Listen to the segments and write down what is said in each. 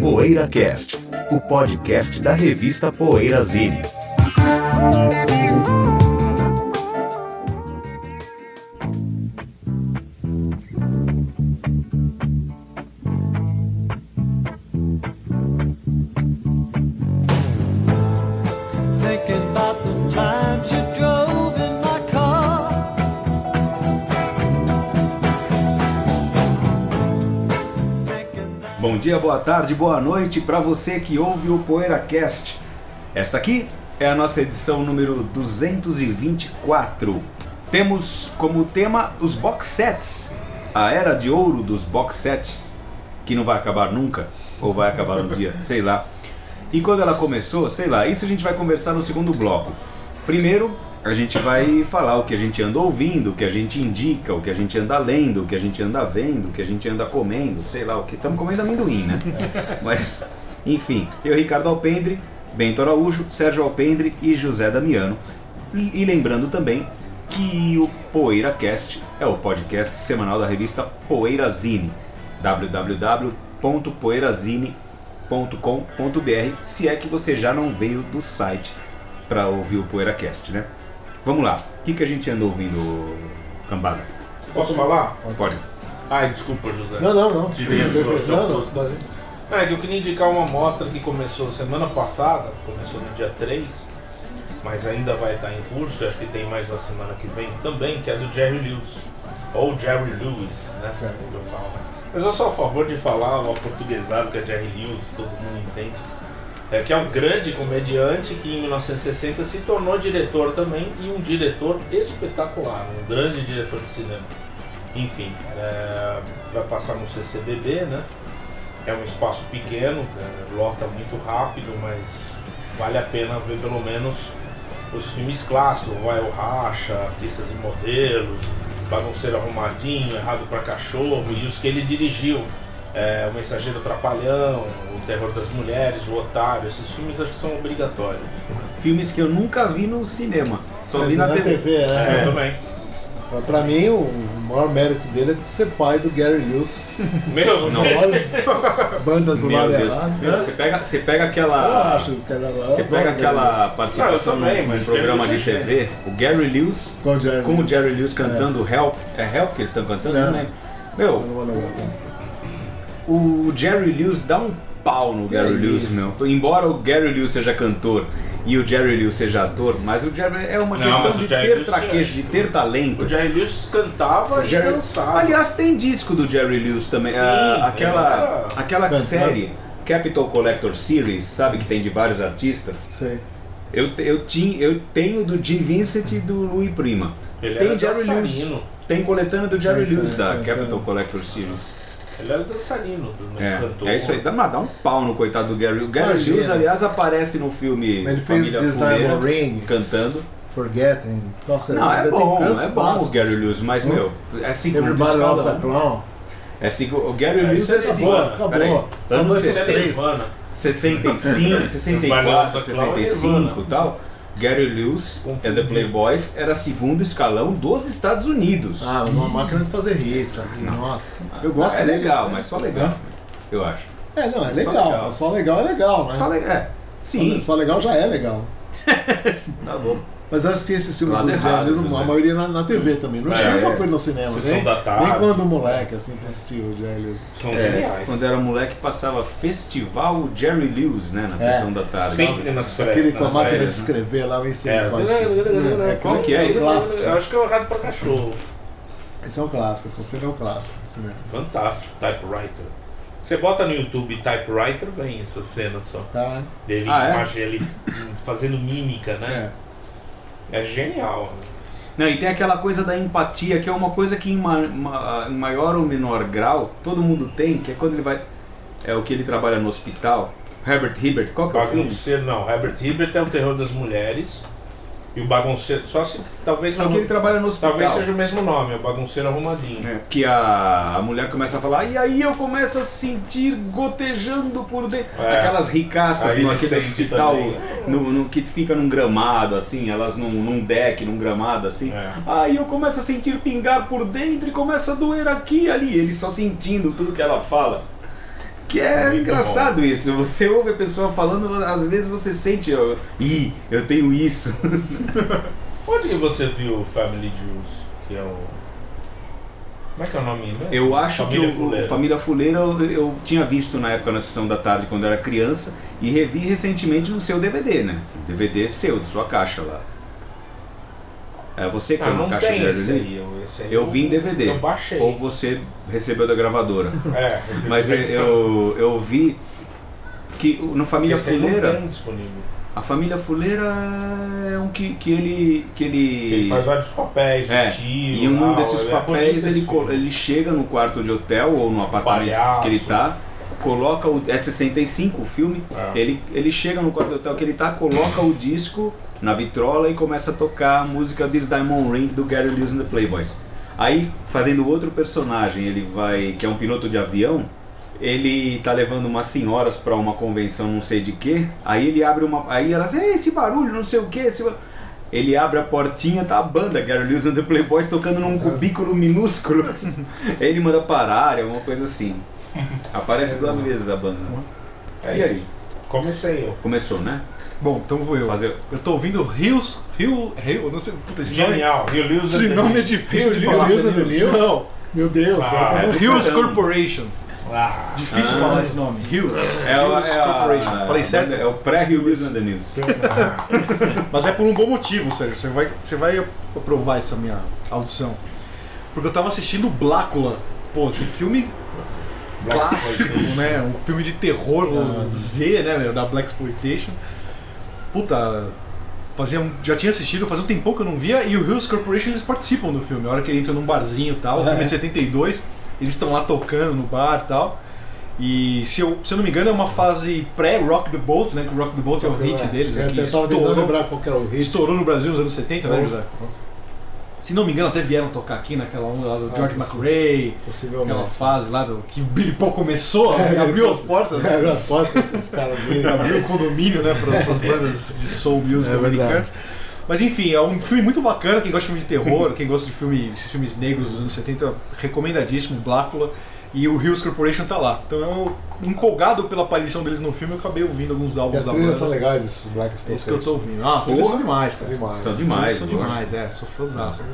PoeiraCast, o podcast da revista Poeirazine. Boa tarde, boa noite para você que ouve o PoeiraCast. Esta aqui é a nossa edição número 224. Temos como tema os box sets, a era de ouro dos box sets, que não vai acabar nunca, ou vai acabar um dia, sei lá. E quando ela começou, sei lá, isso a gente vai conversar no segundo bloco. Primeiro, a gente vai falar o que a gente anda ouvindo, o que a gente indica, o que a gente anda lendo, o que a gente anda vendo, o que a gente anda comendo, sei lá o que. Estamos comendo amendoim, né? Mas, enfim, eu, Ricardo Alpendre, Bento Araújo, Sérgio Alpendre e José Damiano. E, e lembrando também que o PoeiraCast é o podcast semanal da revista Poeirazine, www.poeirazine.com.br, se é que você já não veio do site para ouvir o PoeiraCast, né? Vamos lá, o que, que a gente anda ouvindo, Cambada? Posso falar? Pode. Ai, desculpa, José. Não, não, não. Tirei a sua- Não, não, é que eu queria indicar uma mostra que começou semana passada, começou no dia 3, mas ainda vai estar em curso, acho que tem mais uma semana que vem também, que é do Jerry Lewis. Ou Jerry Lewis, né? Jerry. Mas eu sou a favor de falar uma portuguesado que é Jerry Lewis, todo mundo entende. É, que é um grande comediante que em 1960 se tornou diretor também e um diretor espetacular, um grande diretor de cinema. Enfim, é, vai passar no CCBB, né? É um espaço pequeno, é, lota muito rápido, mas vale a pena ver pelo menos os filmes clássicos, Vai o Racha, Artistas e Modelos, Bagunceiro Arrumadinho, Errado pra Cachorro e os que ele dirigiu. É, o Mensageiro Trapalhão, O Terror das Mulheres, O Otário, esses filmes acho que são obrigatórios. Filmes que eu nunca vi no cinema, só Mas vi na TV. TV, É, é. eu também. Pra mim, o maior mérito dele é de ser pai do Gary Lewis. Meu, maiores bandas do Meu lado Deus, errado. Meu, você pega, você pega Eu aquela. acho que era Você pega aquela participação Não, eu também, mas programa de Lewis é TV, o Gary Lewis Com o Jerry com o Lewis. Jerry Lewis cantando Help. É Help que eles estão cantando? É. Lembro. Meu, Não, não, não. O Jerry Lewis dá um pau no Gary é Lewis, meu. Embora o Gary Lewis seja cantor e o Jerry Lewis seja ator, mas o Jerry é uma Não, questão mas o de Jerry ter Lewis traquejo, de tinha- ter talento. O Jerry Lewis cantava O e Jerry- dançava. Aliás, tem disco do Jerry Lewis também. Sim, Ah, aquela era aquela cantando. série Capital Collector Series, sabe que tem de vários artistas. Sei. Eu, eu, tinha, eu tenho do Jim Vincent e do Louis Prima. Ele tem era Jerry Lewis. Tem coletânea do Jerry Tem, Lewis tem, da Capital. Collector Series. Ele era dançarino, do É, cantor. é isso aí. Dá, dá um pau no coitado do Gary. O Gary Imagina. Lewis, aliás, aparece no filme Ele fez Família This Fuleira, Diamond Ring. cantando. Forgetting. Nossa, Não, é tem bom, é bom o. Gary Lewis, mas, Hum. meu, é segundo Everybody Loves a escalão. Clown. É segundo, o Gary É, Lewis isso é é. Acabou, Peraí. acabou. Só Anos dois, Isso é 63. Nirvana. 65, 64, Barbosa Clown é 65 Nirvana. e tal, Gary Lewis Confundi. and the Playboys era segundo escalão dos Estados Unidos. Ah, mas uma máquina de fazer hits aqui, nossa. Eu gosto é dele. legal, mas só legal, eu acho. É, não, é Só legal. legal. Só legal é legal, né? Só é. Sim, Só legal já é legal. tá bom. Mas eu assisti esses filmes Lado do errado, Lewis, José. a maioria na, na TV também. Não tinha, É. nunca fui no cinema, Sessão nem, da tarde. nem quando moleque, assim, pra assistir o Jerry Lewis. São É, geniais. quando era moleque passava Festival Jerry Lewis, né, na É. sessão da tarde. Sempre nas férias. Aquele com a máquina de né? escrever lá, nem sei É, qual é. Qual que é um esse? clássico. Eu acho que é o Errado pra Cachorro. Esse é um clássico, essa cena é um clássico. do cinema. Fantástico, Typewriter. Você bota no YouTube Typewriter, vem essa cena só. Tá? Dele, Ah, é? ele fazendo mímica, né? É. É, genial. Não, e tem aquela coisa da empatia, que é uma coisa que em, ma- ma- em maior ou menor grau todo mundo tem, que é quando ele vai. É o que ele trabalha no hospital. Herbert Hibbert, qual que é o filme? Não. Herbert Hibbert é o terror das mulheres. E o bagunceiro, só se talvez o que ele trabalha no hospital. talvez seja o mesmo nome, é o bagunceiro arrumadinho. É, que a, a mulher começa a falar, e aí eu começo a sentir gotejando por dentro. É. Aquelas ricaças no ele aquele hospital no, no- que fica num gramado, assim, elas num, num deck, num gramado, assim. É. Aí eu começo a sentir pingar por dentro e começa a doer aqui e ali. Ele só sentindo tudo que ela fala. Que é Muito engraçado isso. Você ouve a pessoa falando, às vezes você sente, ó, ih, eu tenho isso. Onde que você viu o Family Jewels? Que é o. Como é que é o nome mesmo? Eu acho Família que o Fuleira. Família Fuleira eu, eu tinha visto na época na sessão da tarde quando eu era criança e revi recentemente no seu DVD, né? DVD seu, de sua caixa lá. É você que Ah, tem uma caixa tem de DVD? aí. Eu, aí Eu vi em DVD. Eu baixei. Ou você recebeu da gravadora. É, Mas eu, eu, eu vi que no Família esse aí não Fuleira, tem disponível. a Família Fuleira é um que, que ele que ele, Ele faz vários papéis, é, o tio. e um tal, desses é papéis bonito ele, ele chega no quarto de hotel ou no apartamento Palhaço. que ele tá, coloca o é 65 o filme, É. ele ele chega no quarto de hotel que ele tá, coloca o disco na vitrola e começa a tocar a música This Diamond Ring do Gary Lewis and the Playboys. Aí, fazendo outro personagem, ele vai, que é um piloto de avião, ele tá levando umas senhoras pra uma convenção não sei de que. Aí ele abre uma, aí elas, "Ei, esse barulho, não sei o que, esse ba-" ele abre a portinha, tá a banda Gary Lewis and the Playboys tocando num cubículo minúsculo. Ele manda parar, é uma coisa assim. Aparece duas vezes a banda. É E aí? Comecei eu. Começou, né? Bom, então vou eu. Fazer- Eu tô ouvindo Rios. Rio. Rio. Não sei. Puta, esse nome. Genial. Rio Lewis Esse and the nome é difícil de Rio falar. Lewis and the News? Não. Meu Deus, Ah, é é Caramba. Corporation. Ah, Difícil Ah. falar esse nome. Hills. É, Hills é Corporation. Falei a certo? É o Lewis and the News. Mas é por um bom motivo, Sérgio. Você vai, você vai aprovar essa minha audição. Porque eu tava assistindo Blácula. Pô, esse filme Black clássico, né? Um filme de terror o Z, né, meu, da Black Exploitation. Puta, fazia um- já tinha assistido, fazia um tempão que eu não via, e o Hills Corporation eles participam do filme. A hora que ele entra num barzinho e tal, o filme é de 72, eles estão lá tocando no bar e tal. E se eu, se eu não me engano, é uma fase pré-Rock the Boat, né? Que o Rock the Boat é o hit deles, Eu né, que tava tentando estourou, lembrar qual que era o hit. estourou no Brasil nos anos 70, né, José? Nossa, Se não me engano, até vieram tocar aqui naquela onda lá do Ah, George. McRae, possivelmente. aquela fase lá do que o Billy Paul começou, É, abriu as portas, É, né? abriu as portas, esses caras abriu o condomínio, né, para essas bandas de soul music É americanas. Mas enfim, é um filme muito bacana, quem gosta de filme de terror, quem gosta de filme, esses filmes negros dos anos 70, recomendadíssimo, Blácula. E o Hills Corporation tá lá. Então eu, empolgado pela aparição deles no filme, eu acabei ouvindo alguns E álbuns as da trilhas são banda. legais, esses Black É Exploitation. isso que eu tô ouvindo. Nossa, eles são demais, cara. Demais. São demais, São demais, é, sou fãzaço.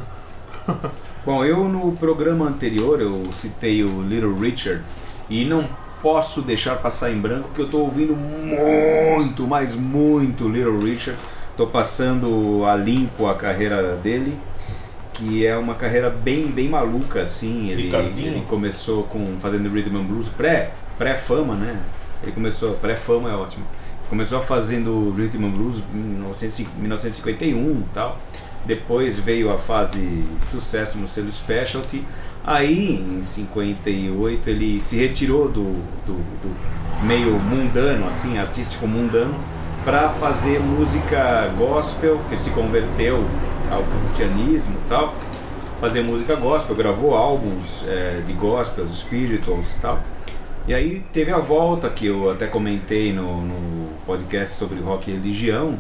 Bom, eu no programa anterior eu citei o Little Richard e não posso deixar passar em branco que eu tô ouvindo muito, mas muito Little Richard. Tô passando a limpo a carreira dele, que é uma carreira bem bem maluca assim. Ele, ele começou com fazendo rhythm and blues pré pré fama, né? Ele começou pré fama é ótimo. Começou fazendo rhythm and blues em 1950 1951 e tal. Depois veio a fase de sucesso no selo Specialty. Aí, em 58, ele se retirou do, do, do meio mundano, assim, artístico mundano, para fazer música gospel, que ele se converteu ao cristianismo e tal. Fazer música gospel, gravou álbuns eh, de gospels, spirituals e tal. E aí teve a volta que eu até comentei no, no podcast sobre rock e religião.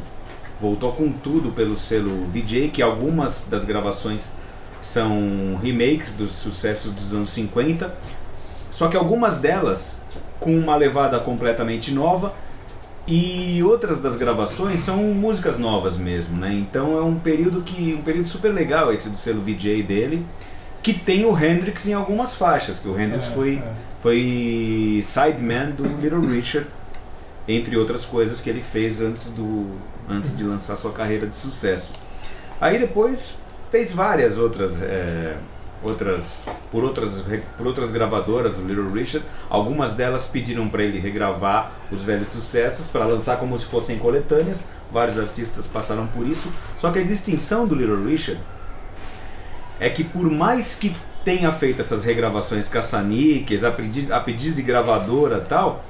Voltou com tudo pelo selo VJ, que algumas das gravações são remakes dos sucessos dos anos 50. Só que algumas delas com uma levada completamente nova e outras das gravações são músicas novas mesmo, né? Então é um período que um período super legal esse do selo VJ dele, que tem o Hendrix em algumas faixas, que o Hendrix É, foi é. foi sideman do Little Richard, entre outras coisas que ele fez antes do antes de lançar sua carreira de sucesso. Aí depois fez várias outras é, outras por outras por outras gravadoras o Little Richard. Algumas delas pediram para ele regravar os velhos sucessos para lançar como se fossem coletâneas. Vários artistas passaram por isso. Só que a distinção do Little Richard é que por mais que tenha feito essas regravações caça-níqueis, a pedido, a pedido de gravadora tal,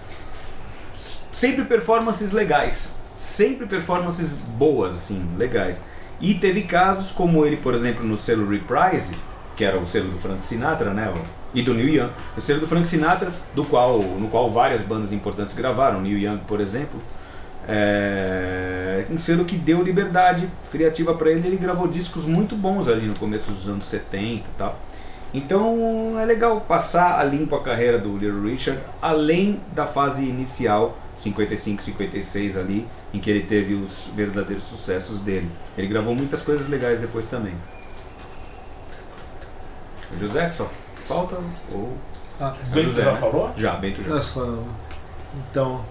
sempre performances legais, sempre performances boas, assim, legais. E teve casos como ele, por exemplo, no selo Reprise, que era o selo do Frank Sinatra, né? E do Neil Young. O selo do Frank Sinatra, do qual, no qual várias bandas importantes gravaram, Neil Young, por exemplo. É um selo que deu liberdade criativa para ele. Ele gravou discos muito bons ali no começo dos anos 70 e tal. Então é legal passar a limpo a carreira do Little Richard, além da fase inicial, 55, 56 ali, em que ele teve os verdadeiros sucessos dele. Ele gravou muitas coisas legais depois também. O José, que só falta? Ou... Ah, Bento José, já né? falou? Já, Bento já. olha só. Então,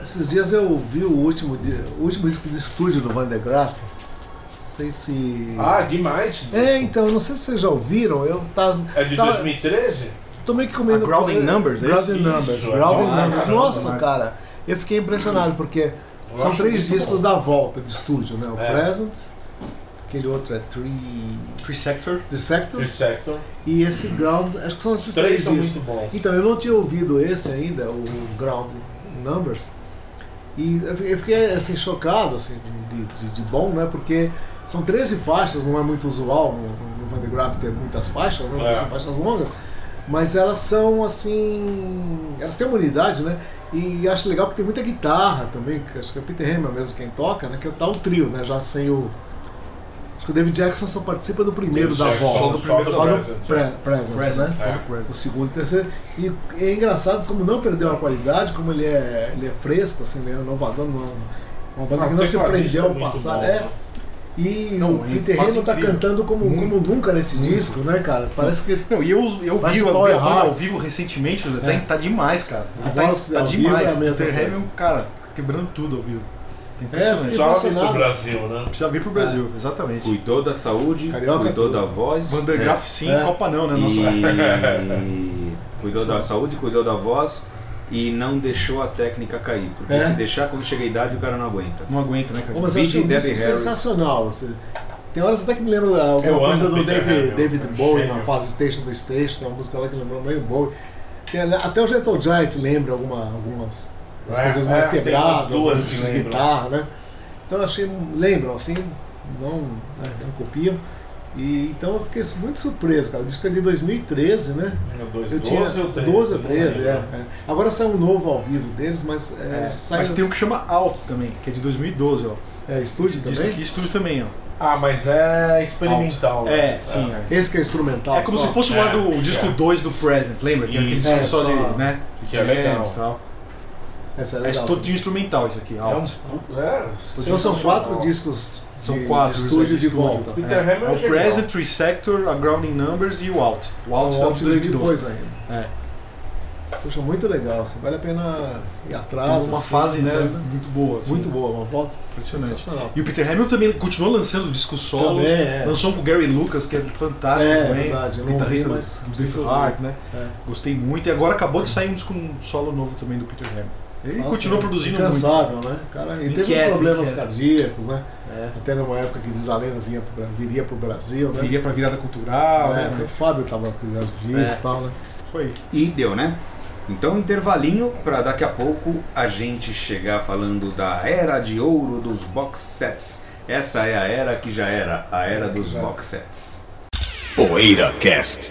esses dias eu vi o último, o último disco de estúdio do Van de Graaf. Não sei se. Ah, demais. É, então, não sei se vocês já ouviram. Eu tava. É de tava- 2013? Tô meio que comendo. A Grounding com- Numbers, é Grounding esse? Numbers. Isso, Grounding é Numbers. demais, Nossa, demais. cara. Eu fiquei impressionado porque Eu são três discos bom. da volta de estúdio, né? O É. Present, aquele outro é Three. Tree Sector. The Sector Sector. e esse Ground. Acho que são esses três três são muito bons. Então, eu não tinha ouvido esse ainda, o Ground Numbers. E eu fiquei- assim, chocado assim, de, de- de- bom, né? Porque são 13 faixas, não é muito usual no, no Van de Graaff ter muitas faixas, né? É. São faixas longas. Mas elas são assim. Elas têm uma unidade, né? E acho legal que tem muita guitarra também, que acho que é o Peter Hammer mesmo quem toca, né? Que tá o trio, né? Já sem o. Acho que o David Jackson só participa do primeiro da Só volta. do primeiro só do Present, pre- present, Present. né? É. o segundo e terceiro. E é engraçado como não perdeu a qualidade, como ele é, ele é fresco, assim, ele é inovador, não, uma banda que não se prendeu ao muito passado. É, né? e Não, o Peter Hamilton tá cantando como, como nunca nesse disco, né, cara? Parece que Não, e eu, eu vi, banda ao vivo recentemente, né? É. tá, tá demais, cara. A tá, voz tá vivo demais. é mesma Peter. Hamilton, cara, quebrando tudo ao vivo. É impressionante. Só vir pro. Brasil, né? Precisa vir pro Brasil, exatamente. Cuidou da saúde, Carioca cuidou da voz. Van der né? Sim, É. Copa não, né? Nossa. E cuidou da saúde, cuidou da voz e não deixou a técnica cair. Porque É. se deixar, quando chega a idade, o cara não aguenta. Não aguenta, né, cara? Mas eu um Debbie Harry. sensacional. Tem horas até que me lembra alguma Eu coisa do Peter David, Hamilton, David é Bowie na fase Station do Station, tem uma música lá que lembrou meio Bowie. Tem, até o Gentle Giant lembra alguma, algumas as É, coisas é, mais tem quebradas, duas as que de guitarra, né? Então eu achei, lembram assim, não, né, não copiam. E, então eu fiquei muito surpreso, cara. O disco é de 2013, né? Dois, Eu 12 tinha ou 13? 12 ou não 13, é, é. Agora saiu um novo ao vivo deles, mas é, É, sai mas tem um que chama Out também, que é de 2012, ó. é, estúdio Esse também. aqui, estúdio também, ó. Ah, mas é experimental. né? É, sim, é. Esse que é instrumental. É como só. se fosse o É, lado, o disco é. 2 do Present, lembra? Que é aquele disco É, só só- de, né? Que é legal. e tal. Essa é É legal. todo de instrumental isso aqui, É um Out. É, Então são quatro sensacional. discos São de, quatro de estúdio de de estúdio, volta. tá? Peter É. Hammer É o. Present, Tree Sector, a Grounding Numbers e o Out. O Out O é Alt de veio 2012. depois ainda. É. Poxa, muito legal. Assim, vale a pena ir Tem atrás. uma assim, fase, né, muito boa. assim. Muito boa, uma volta Impressionante. E o Peter Hamilton também continuou lançando discos solos. Também, é. Lançou um com o Gary Lucas, que é fantástico É, também. verdade, eu não guitarrista do- Heart, né? É. Gostei muito. E agora acabou de sair um disco um solo novo também do Peter Hamilton. Ele Nossa, continua é produzindo muito. incansável, né? Cara, e teve Inquieto, problemas inquieto. cardíacos, né? É. Até numa época que diz a lenda vinha pro, viria pro Brasil, né? Viria pra virada cultural, é, né? até o Mas Fábio tava cuidando disso É. e tal, né? foi. E deu, né? Então, intervalinho para daqui a pouco a gente chegar falando da era de ouro dos box sets. Essa é a era que já era a era dos Já. box sets. Poeira Cast.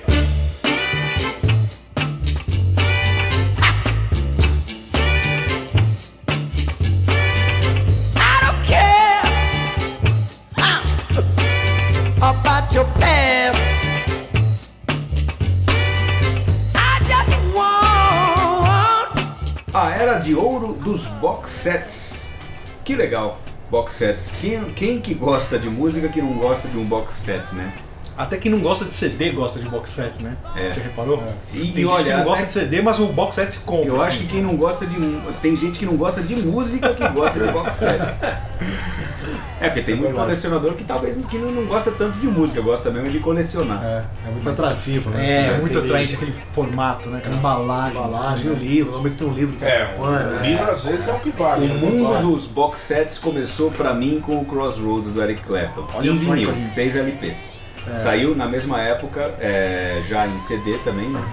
dos box sets. Que legal, box sets. Quem, quem que gosta de música que não gosta de um box set, né? Até quem não gosta de CD gosta de box set, né? É. Você reparou? E, Tem gente olha, que não gosta até- de CD, mas o box set compra. eu acho assim. que quem não gosta de. Tem gente que não gosta de música que gosta de box set. É, porque tem muito verdade. colecionador que talvez que não, não gosta tanto de música, gosta mesmo de colecionar. É, é muito atrativo, né? É, Assim, muito aquele- atraente aquele formato, né? Aquela embalagem. embalagem, o livro, normalmente tem um livro que É, acompanha, o né? livro às vezes é o que vale. O né? mundo dos box sets começou pra mim com o Crossroads do Eric Clapton. Olha em vinil, Ricardinho. 6 LPs. É. Saiu na mesma época, é, já em CD também, né?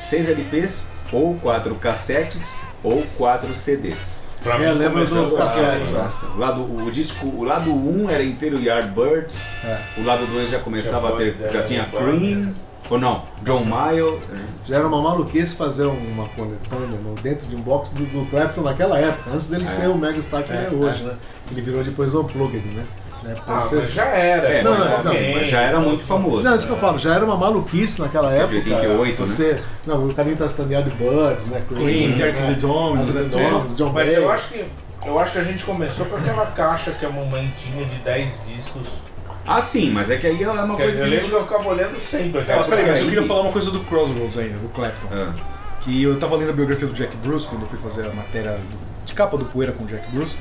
6 LPs, ou 4 cassetes, ou 4 CDs. Pra É, mim, lembro dos cassetes, né? O lado, o disco, o lado 1 era inteiro Yardbirds, É. o lado 2 já começava a ter, já tinha Cream, ou não, John Mayo, Já era uma maluquice fazer uma coletânea dentro de um box do, do Clapton naquela época, antes dele ser o megastar que ele é hoje, né? Ele virou depois o Unplugged, né? Né? Ah, já era. É, Não, mas não, não, alguém- mas já era muito famoso. Não, isso que eu falo, já era uma maluquice naquela época. 88, né? você, Não, o carinho tá standard Birds, né? Cream, Derek né? the Domes, the né? Domes, John Mas Bay. eu acho que. Eu acho que a gente começou com aquela caixa que a mamãe tinha de 10 discos. Ah, sim, mas é que aí é uma Que coisa eu lembro que eu ficava olhando sempre. Aquela mas peraí, mas eu queria falar uma coisa do Crossroads ainda, do Clapton. Ah, Que eu tava lendo a biografia do Jack Bruce quando eu fui fazer a matéria do- de capa do Poeira com o Jack Bruce.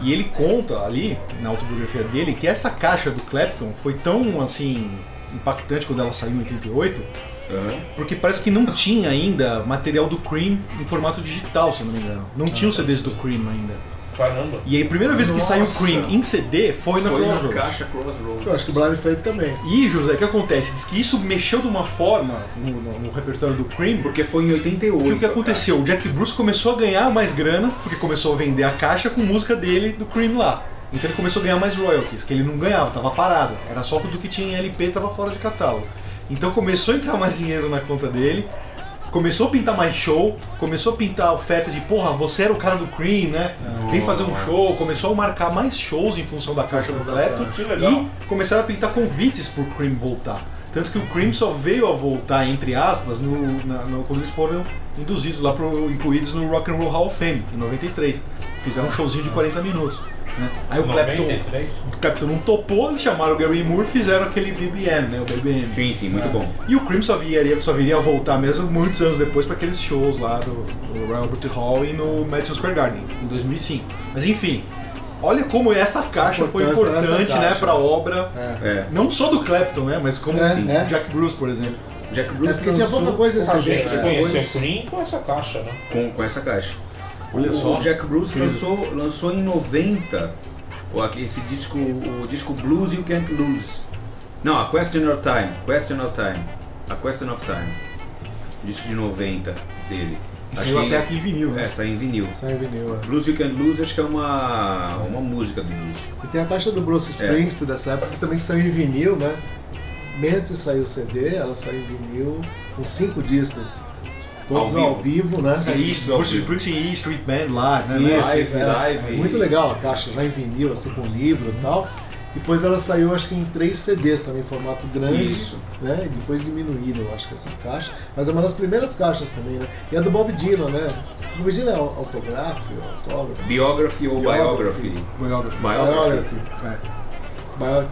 E ele conta ali, na autobiografia dele, que essa caixa do Clapton foi tão, assim, impactante quando ela saiu em 88, aham. porque parece que não tinha ainda material do Cream em formato digital, se eu não me engano. Não tinha os CDs do Cream ainda. Caramba. E aí a primeira vez que saiu o Nossa. Cream em CD foi na Foi na Crossroads. caixa Crossroads. Eu acho que o Blind Faith também. E, José, o que acontece? Diz que isso mexeu de uma forma no, no- no repertório do Cream, Porque foi em 88. que o que aconteceu? O Jack Bruce começou a ganhar mais grana, porque começou a vender a caixa com música dele do Cream lá. Então ele começou a ganhar mais royalties, que ele não ganhava, tava parado. Era só do que tinha em LP tava fora de catálogo. Então começou a entrar mais dinheiro na conta dele, começou a pintar mais show, começou a pintar a oferta de, porra, você era o cara do Cream, né? Vem fazer um show, começou a marcar mais shows em função da caixa do Clapton e começaram a pintar convites pro Cream voltar. Tanto que o Cream só veio a voltar, entre aspas, no, na- no- quando eles foram induzidos lá, pro, incluídos no Rock and Roll Hall of Fame, em 93. Fizeram um showzinho de 40 minutos. Né? Aí o Clapton, 93. o Clapton não topou, eles chamaram o Gary Moore e fizeram aquele BBM, né? O BBM. Sim, sim, muito bom. E o Cream só viria, só viria a voltar mesmo muitos anos depois para aqueles shows lá do, do Royal Albert Hall e no Madison Square Garden, em 2005. Mas enfim, olha como essa caixa foi importante né, caixa. para a obra, É. É. não só do Clapton, né, mas como É, sim, é. Jack Bruce, por exemplo. Jack É Bruce porque tinha pouca coisa esse A gente né? conheceu o Cream com essa caixa, né? com, com essa caixa. Olha o, só. Jack Bruce lançou, lançou em 90 o, aqui- esse disco, o disco Blues You Can't Lose. Não, A Question of Time. Question of Time. A Question of Time. Disco de 90 dele. Acho saiu até aqui em vinil, né? É, saiu em vinil. Sai em vinil, é. Blues You Can't Lose acho que é uma, uma música do disco. E tem a caixa do Bruce É. Springsteen dessa época que também saiu em vinil, né? Mesmo de sair o CD, ela saiu em vinil com cinco discos. Todos Ao ao vivo, né? Sim. É Isso, Bruce Springsteen e Street Band Live, né? Isso, Live, é. live. Muito legal a caixa, já em vinil, assim, com livro e tal. Depois ela saiu, acho que em três CDs também, formato grande. Isso. Né? E depois diminuíram, eu acho que essa caixa. Mas é uma das primeiras caixas também, né? E a do Bob Dylan, né? O Bob Dylan é autógrafo, autógrafo. Biography ou Biography. Biography? Biography. Biography. É.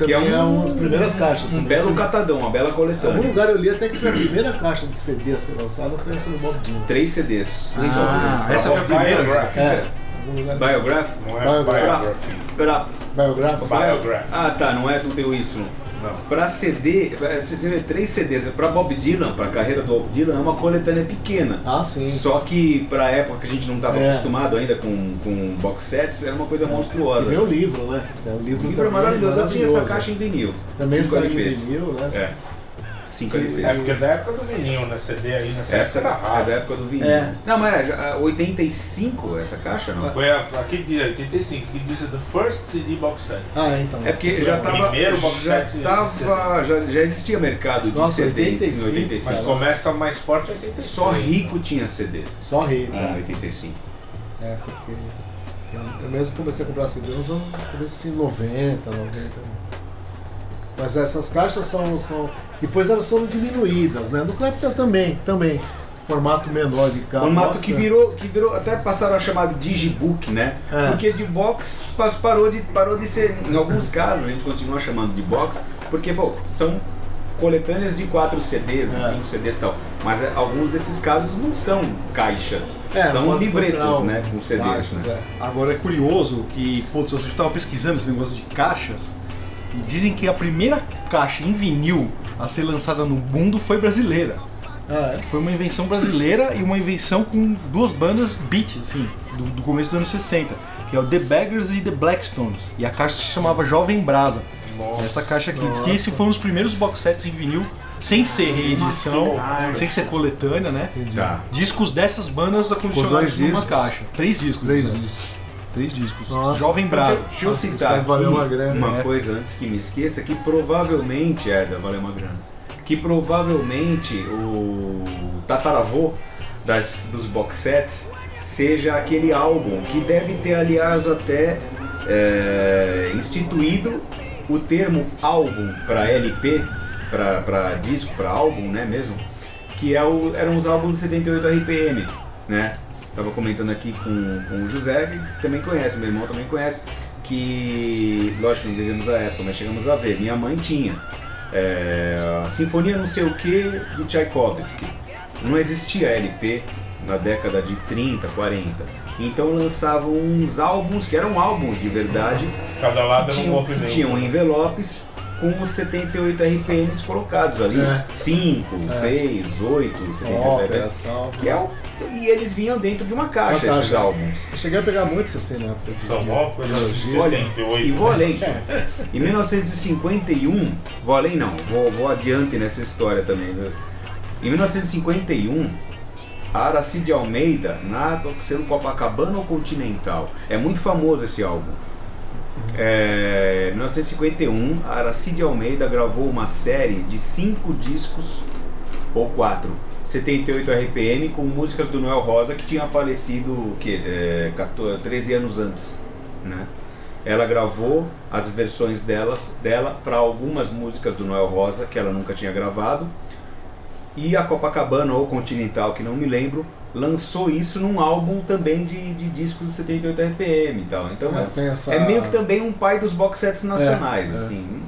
Que é é, um- uma das primeiras caixas. Um belo assim. catadão, uma bela Em algum coletânea. lugar eu li até que foi a primeira caixa de CD a ser lançada foi essa do Bob Dylan. Três CDs. Ah, Só. essa foi a primeira. Biography. É. é. Biography. Pra, Biográfico. Ah, tá, não é do TY. Pra CD, pra- você tiver três CDs, pra Bob Dylan, pra carreira do Bob Dylan, é uma coletânea pequena. Ah, sim. Só que pra época que a gente não estava É. acostumado ainda com, com box sets, era uma coisa E monstruosa. vem o livro, né? É, o O livro, livro é também maravilhoso, eu tinha essa maravilhoso. caixa em vinil. Também saiu em vinil, né? É. 5 LPs. É porque da época do vinil, né? CD aí nessa Essa época era é da época do vinil. É. Não, mas é, já- 85 essa caixa, não? Foi a, aqui diz 85, que diz The First CD Box Set. Ah, então. É porque já o tava. primeiro box já, set de tava já, já existia mercado de Nossa, CDs 85, em 85. Mas começa mais forte em 85. Só rico tinha CD Só rei. em 85. É, porque eu, eu mesmo comecei a comprar CD nos anos comecei em 90, 90. Mas essas caixas são, são. Depois elas foram diminuídas, né? No Clapton também, também. Formato menor de carro. Formato que virou, que virou, até passaram a chamar de digibook, né? É. Porque de box parou de, parou de ser, em alguns casos a gente continua chamando de box, porque, bom, são coletâneas de 4 CDs, de É. 5 CDs e tal. Mas é, alguns desses casos não são caixas, É, são livretos, né? Com CDs, caixas, né? é. Agora é curioso que, putz, eu estava pesquisando esse negócio de caixas e dizem que a primeira caixa em vinil a ser lançada no mundo foi brasileira. Ah, Diz é? que foi uma invenção brasileira e uma invenção com duas bandas beat, assim, do, do começo dos anos 60, que é o The Beggars e The Blackstones. E a caixa se chamava Jovem Brasa. Essa caixa aqui. Diz que esse foi um dos primeiros box sets em vinil, sem ser reedição, sem ser coletânea, né? Entendi. Tá. Discos dessas bandas acondicionados numa discos? caixa. Três discos. Três né? discos. Três discos. Nossa. Jovem Brasa. Deixa eu Nossa, citar aqui uma grana, uma né? coisa antes que me esqueça, que provavelmente, é, deve valer uma grana, que provavelmente o tataravô das, dos box sets seja aquele álbum que deve ter, aliás, até é, instituído o termo álbum para LP, para disco, para álbum, né mesmo? Que é o, eram os álbuns de 78 RPM, né? Tava comentando aqui com, com o José, que também conhece, meu irmão também conhece, que, lógico que não vivemos a época, mas chegamos a ver. Minha mãe tinha é, a Sinfonia não sei o que de Tchaikovsky. Não existia LP na década de 30, 40. Então lançavam uns álbuns que eram álbuns de verdade, Cada lado era um movimento. tinham envelopes com os 78 RPMs colocados ali. É. 5, 6, 8, 78 Óperas RPMs. e tal. Que é o, e eles vinham dentro de uma caixa, Uma esses caixa. álbuns. Eu cheguei a pegar muito isso assim na época. de- São de- mó coisa de Olha, 78. e vou além. Em 1951, vou além não, vou, vou adiante nessa história também. viu? Em 1951, a Aracide Almeida, na sendo Copacabana ou Continental, é muito famoso esse álbum. É, em 1951, a Aracide Almeida gravou uma série de cinco discos, ou quatro, 78 RPM, com músicas do Noel Rosa, que tinha falecido o quê? É, 14, 13 anos antes. Né? Ela gravou as versões delas, dela para algumas músicas do Noel Rosa, que ela nunca tinha gravado. E a Copacabana ou Continental, que não me lembro, lançou isso num álbum também de, de discos de 78 RPM e tal. Então É, é, tem essa- é meio que também um pai dos box sets nacionais, É, é. assim.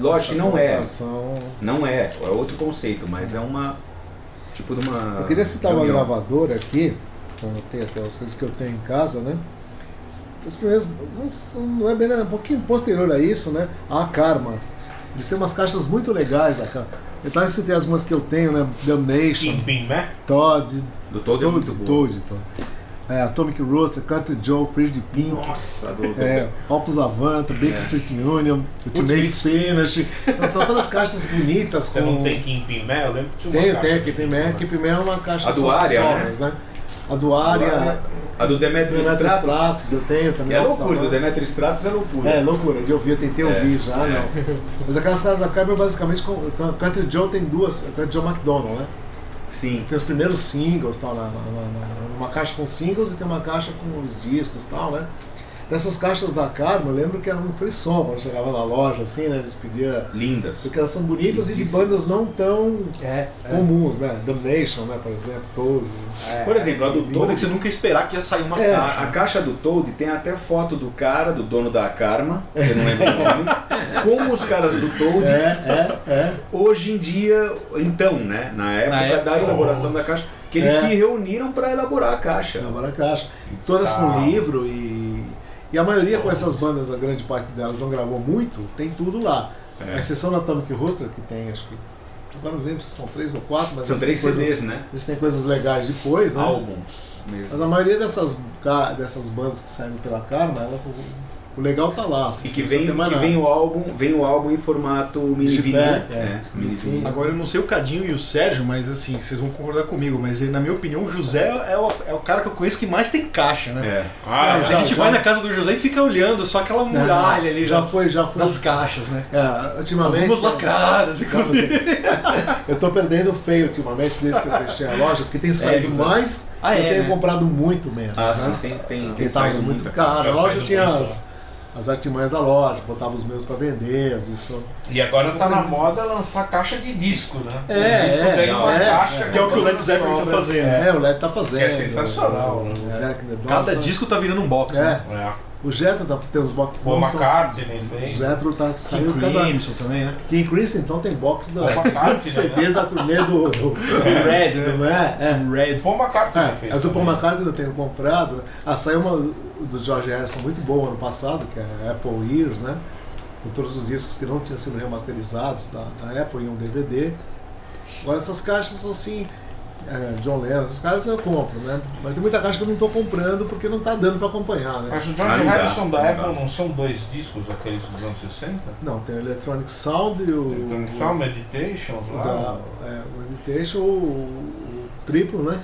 Lógico que não é, conotação. não é, é outro conceito, mas é uma tipo de uma. Eu queria citar uma reunião. gravadora aqui, tenho até as coisas que eu tenho em casa, né? Os primeiros, não, é bem, é um pouquinho posterior a isso, né? A Karma. Eles têm umas caixas muito legais, a Karma. Eu tava citei algumas que eu tenho, né? Damnation, Kingpin, né? Todd, do todo é muito boa. Todd, Todd. É, Atomic Rooster, Country Joe, Pretty Pink, Nossa, do, do- é, Opus Avanta, Baker É. Street Union, Ultimate Spinach. Então, são todas caixas bonitas Você com... não tem Kingpin, né? Eu lembro que tinha uma Tem, caixa tem, de Keep Kingpin, Man. né? Man é uma caixa A do Aria, solos, né? A do Aria, A do Demetrius Stratos. Stratos, eu tenho também. É loucura, do. Demetrius Stratos é loucura. É, loucura, de ouvir, eu tentei É, ouvir já, é. não. Mas aquelas casas da Carmen, basicamente, com- Country Joe tem duas, Country Joe McDonald, né? Sim. Tem os primeiros singles, tal, na, na- na- uma caixa com singles e tem uma caixa com os discos tal, né? Dessas caixas da Carmen, eu lembro que era um frisson quando chegava na loja, assim, né? A gente pedia. Lindas. Porque elas são bonitas e de bandas não tão É. comuns, né? Damnation, né, por exemplo, Toad. Por exemplo, a do Banda que Toad, você nunca ia esperar que ia sair uma É. a, caixa. a caixa do Toad tem até foto do cara, do dono da Karma, que eu não lembro o nome, com os caras do Toad. É, é, é. Hoje em dia, então, né? Na época, época, da elaboração da caixa, que eles É. se reuniram para elaborar a caixa. Elaborar a caixa. Todas com livro e. E a maioria com essas bandas, a grande parte delas não gravou muito, tem tudo lá. É. A exceção da Atomic Rooster, que tem, acho que. Agora não lembro se são três ou quatro, mas São três coisa- CDs, né? Eles têm coisas legais depois, né? Álbuns mesmo. Mas a maioria dessas, dessas bandas que saem pela Karma, elas, o- legal tá lá. assim, E que vem, que vem o álbum, vem o álbum em formato mini vinil, é. Mini vinil. Agora eu não sei o Cadinho e o Sérgio, mas assim, vocês vão concordar comigo, mas na minha opinião o José é o, é o cara que eu conheço que mais tem caixa, né? É. Ah, a já- gente já- vai na casa do José e fica olhando só aquela muralha ali já das, foi, já foi. das caixas, né? É, ultimamente. Algumas lacradas, inclusive. Eu tô perdendo feio ultimamente desde que eu fechei a loja, porque tem saído José. mais Ah, eu é, tenho né? comprado muito menos. Ah, né? sim, tem, tem, tem Tem saído saído muito. Já A loja saído tinha as, as artimanhas da loja, botava os meus pra vender, isso. E agora tá na moda lançar caixa de disco, né? É, o disco é, tem uma é, caixa é. Que é o que o Led Zeppelin tá fazendo. É, o LED tá fazendo. Que é sensacional, né? O Derek the Cada Dogs, disco tá virando um box, né? É. É. O Jetro tá, tem os boxes Paul McCartney O fez. Jetro tá, saiu King cada. Crimson também, né? King Crimson, então tem box da, CDs né? da turnê do, do, Red, né? é, é. Red. Paul McCartney É, fez. a do Paul. McCartney eu tenho comprado. Ah, saiu uma do George Harrison muito boa ano passado, que é Apple Ears, né? Com todos os discos que não tinham sido remasterizados da, da Apple em um DVD. Agora essas caixas assim, é, John Lennon, essas caixas eu compro, né? Mas tem muita caixa que eu não estou comprando porque não está dando para acompanhar, né? Mas o Ah, George dá, Harrison da Apple dá. não são dois discos, aqueles dos anos 60? Não, tem o Electronic Sound e o. Tem só Meditations o lá. da, é, o Invitation, o, o triplo, né?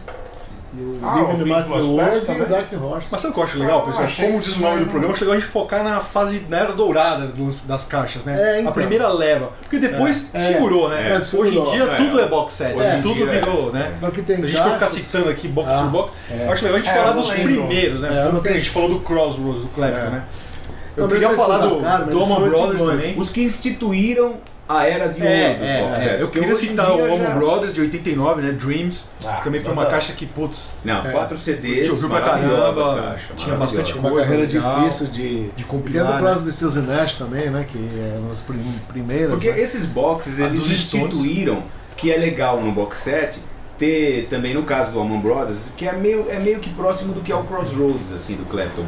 E o Ah, o Living the Material World e o? Dark Horse. Mas sabe o que eu acho legal, Ah, pessoal? achei Como diz o nome do programa, acho legal a gente focar na fase, na era dourada dos- das caixas, né? É, então. A primeira leva. Porque depois É, segurou, né? é, Hoje segurou. em dia É. tudo é box set, Hoje né? tudo dia, virou, é. né? Só que tem Se a gente for ficar citando aqui box Ah, por box, é. eu acho legal a gente É, falar dos lembro. primeiros, né? É, Porque a gente falou do Crossroads, do Clapton, É. né? Eu queria falar do, sacar, mas do eles Allman são Brothers também. Os que instituíram a era de ouro É, dos é, box é. Eu queria citar o Allman já- Brothers de 89, né? Dreams. Ah, que também foi uma caixa que, putz, Não, É. quatro CDs, ouviu pra caramba, caixa, tinha bastante Uma coisa carreira legal difícil de, de E compilar. tem a do né? Crosby, Stills Nash também, né? Que é uma das prim- primeiras. Porque né? esses boxes, eles instituíram que é legal no box set ter também no caso do Allman Brothers, que é meio, é meio que próximo do que é o Crossroads, assim, do Clapton.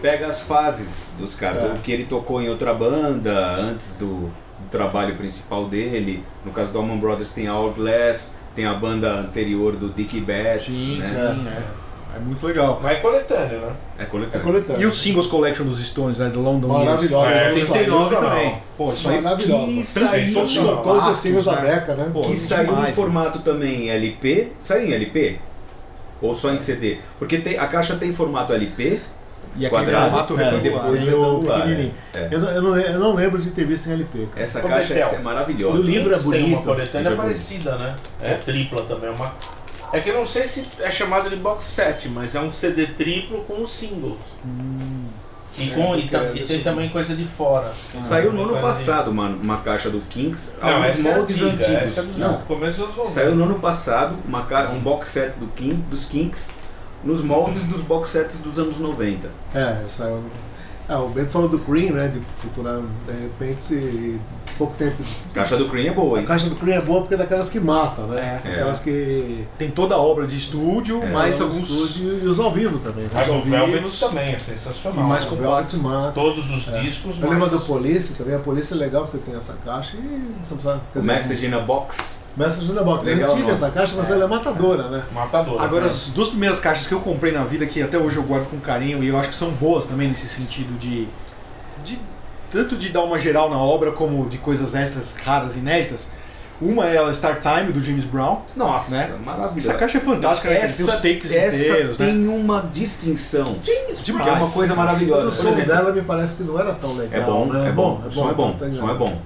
Pega as fases dos caras, É. o que ele tocou em outra banda antes do trabalho principal dele. No caso do Allman Brothers tem a Hourglass, tem a banda anterior do Dickie Betts, Sim, né? sim, é. É muito legal. Mas é coletâneo, né? É É coletâneo. coletânea. E o Singles Collection dos Stones, né? Do London Maravilhosa. É, Years. isso Tem 89 aí, também. Pô, isso aí Maravilhosa. Que Sensacional. saiu, Todos, todos os singles da né? né? Pô, que isso saiu demais, em formato também LP. Saiu em LP? Ou só em CD? Porque tem, a caixa tem formato LP, E aquele Quadrado. formato É, retangular. depois- pequenininho. é. Eu, não, eu, não, le- eu não lembro de ter visto em LP. Cara. essa Ô, caixa Betel, é maravilhosa. o livro é Kings Tem uma bonito. coletânea é parecida, né? É tripla também. Uma... É que eu não sei se é chamado de box set, mas é um CD triplo com os singles. E, É, com, e, tam- é e desse tem também coisa de fora. Saiu no ano passado uma, uma caixa do Kings, Não, é moldes antiga, antigos. é Não, começo dos 90. saiu no ano passado uma, um box set do King, dos Kings nos moldes dos box sets dos anos 90. É, saiu. Ah, o Bento falou do Cream, né? De futura, de repente, se pouco tempo. A caixa do Cream é boa, A hein? caixa do Cream é boa porque é daquelas que mata, né? É. Aquelas que. Tem toda a obra de estúdio, É. mais Mas alguns. estúdio e os ao vivo também. né? A Os do ao Velvet vivos, também é E sensacional. mais o né? Velvet mata. Todos os discos, Eu lembro mas- do Police também, a Polícia é legal porque tem essa caixa e não precisa. O Message in a Box. Message in the Box. É Legal, antiga não. essa caixa, mas ela é matadora, né? Matador. Agora, né? as duas primeiras caixas que eu comprei na vida, que até hoje eu guardo com carinho, e eu acho que são boas também nesse sentido de. de tanto de dar uma geral na obra, como de coisas extras raras, inéditas. Uma é a Star Time, do James Brown. Nossa, Né? maravilhosa. Essa caixa é fantástica, né? Tem os takes essa inteiros, né? tem uma distinção. Demais. Que é uma coisa maravilhosa. Mas o som exemplo, dela me parece que não era tão legal. É bom, né? é bom, o som é bom, tá o som é ligado? bom.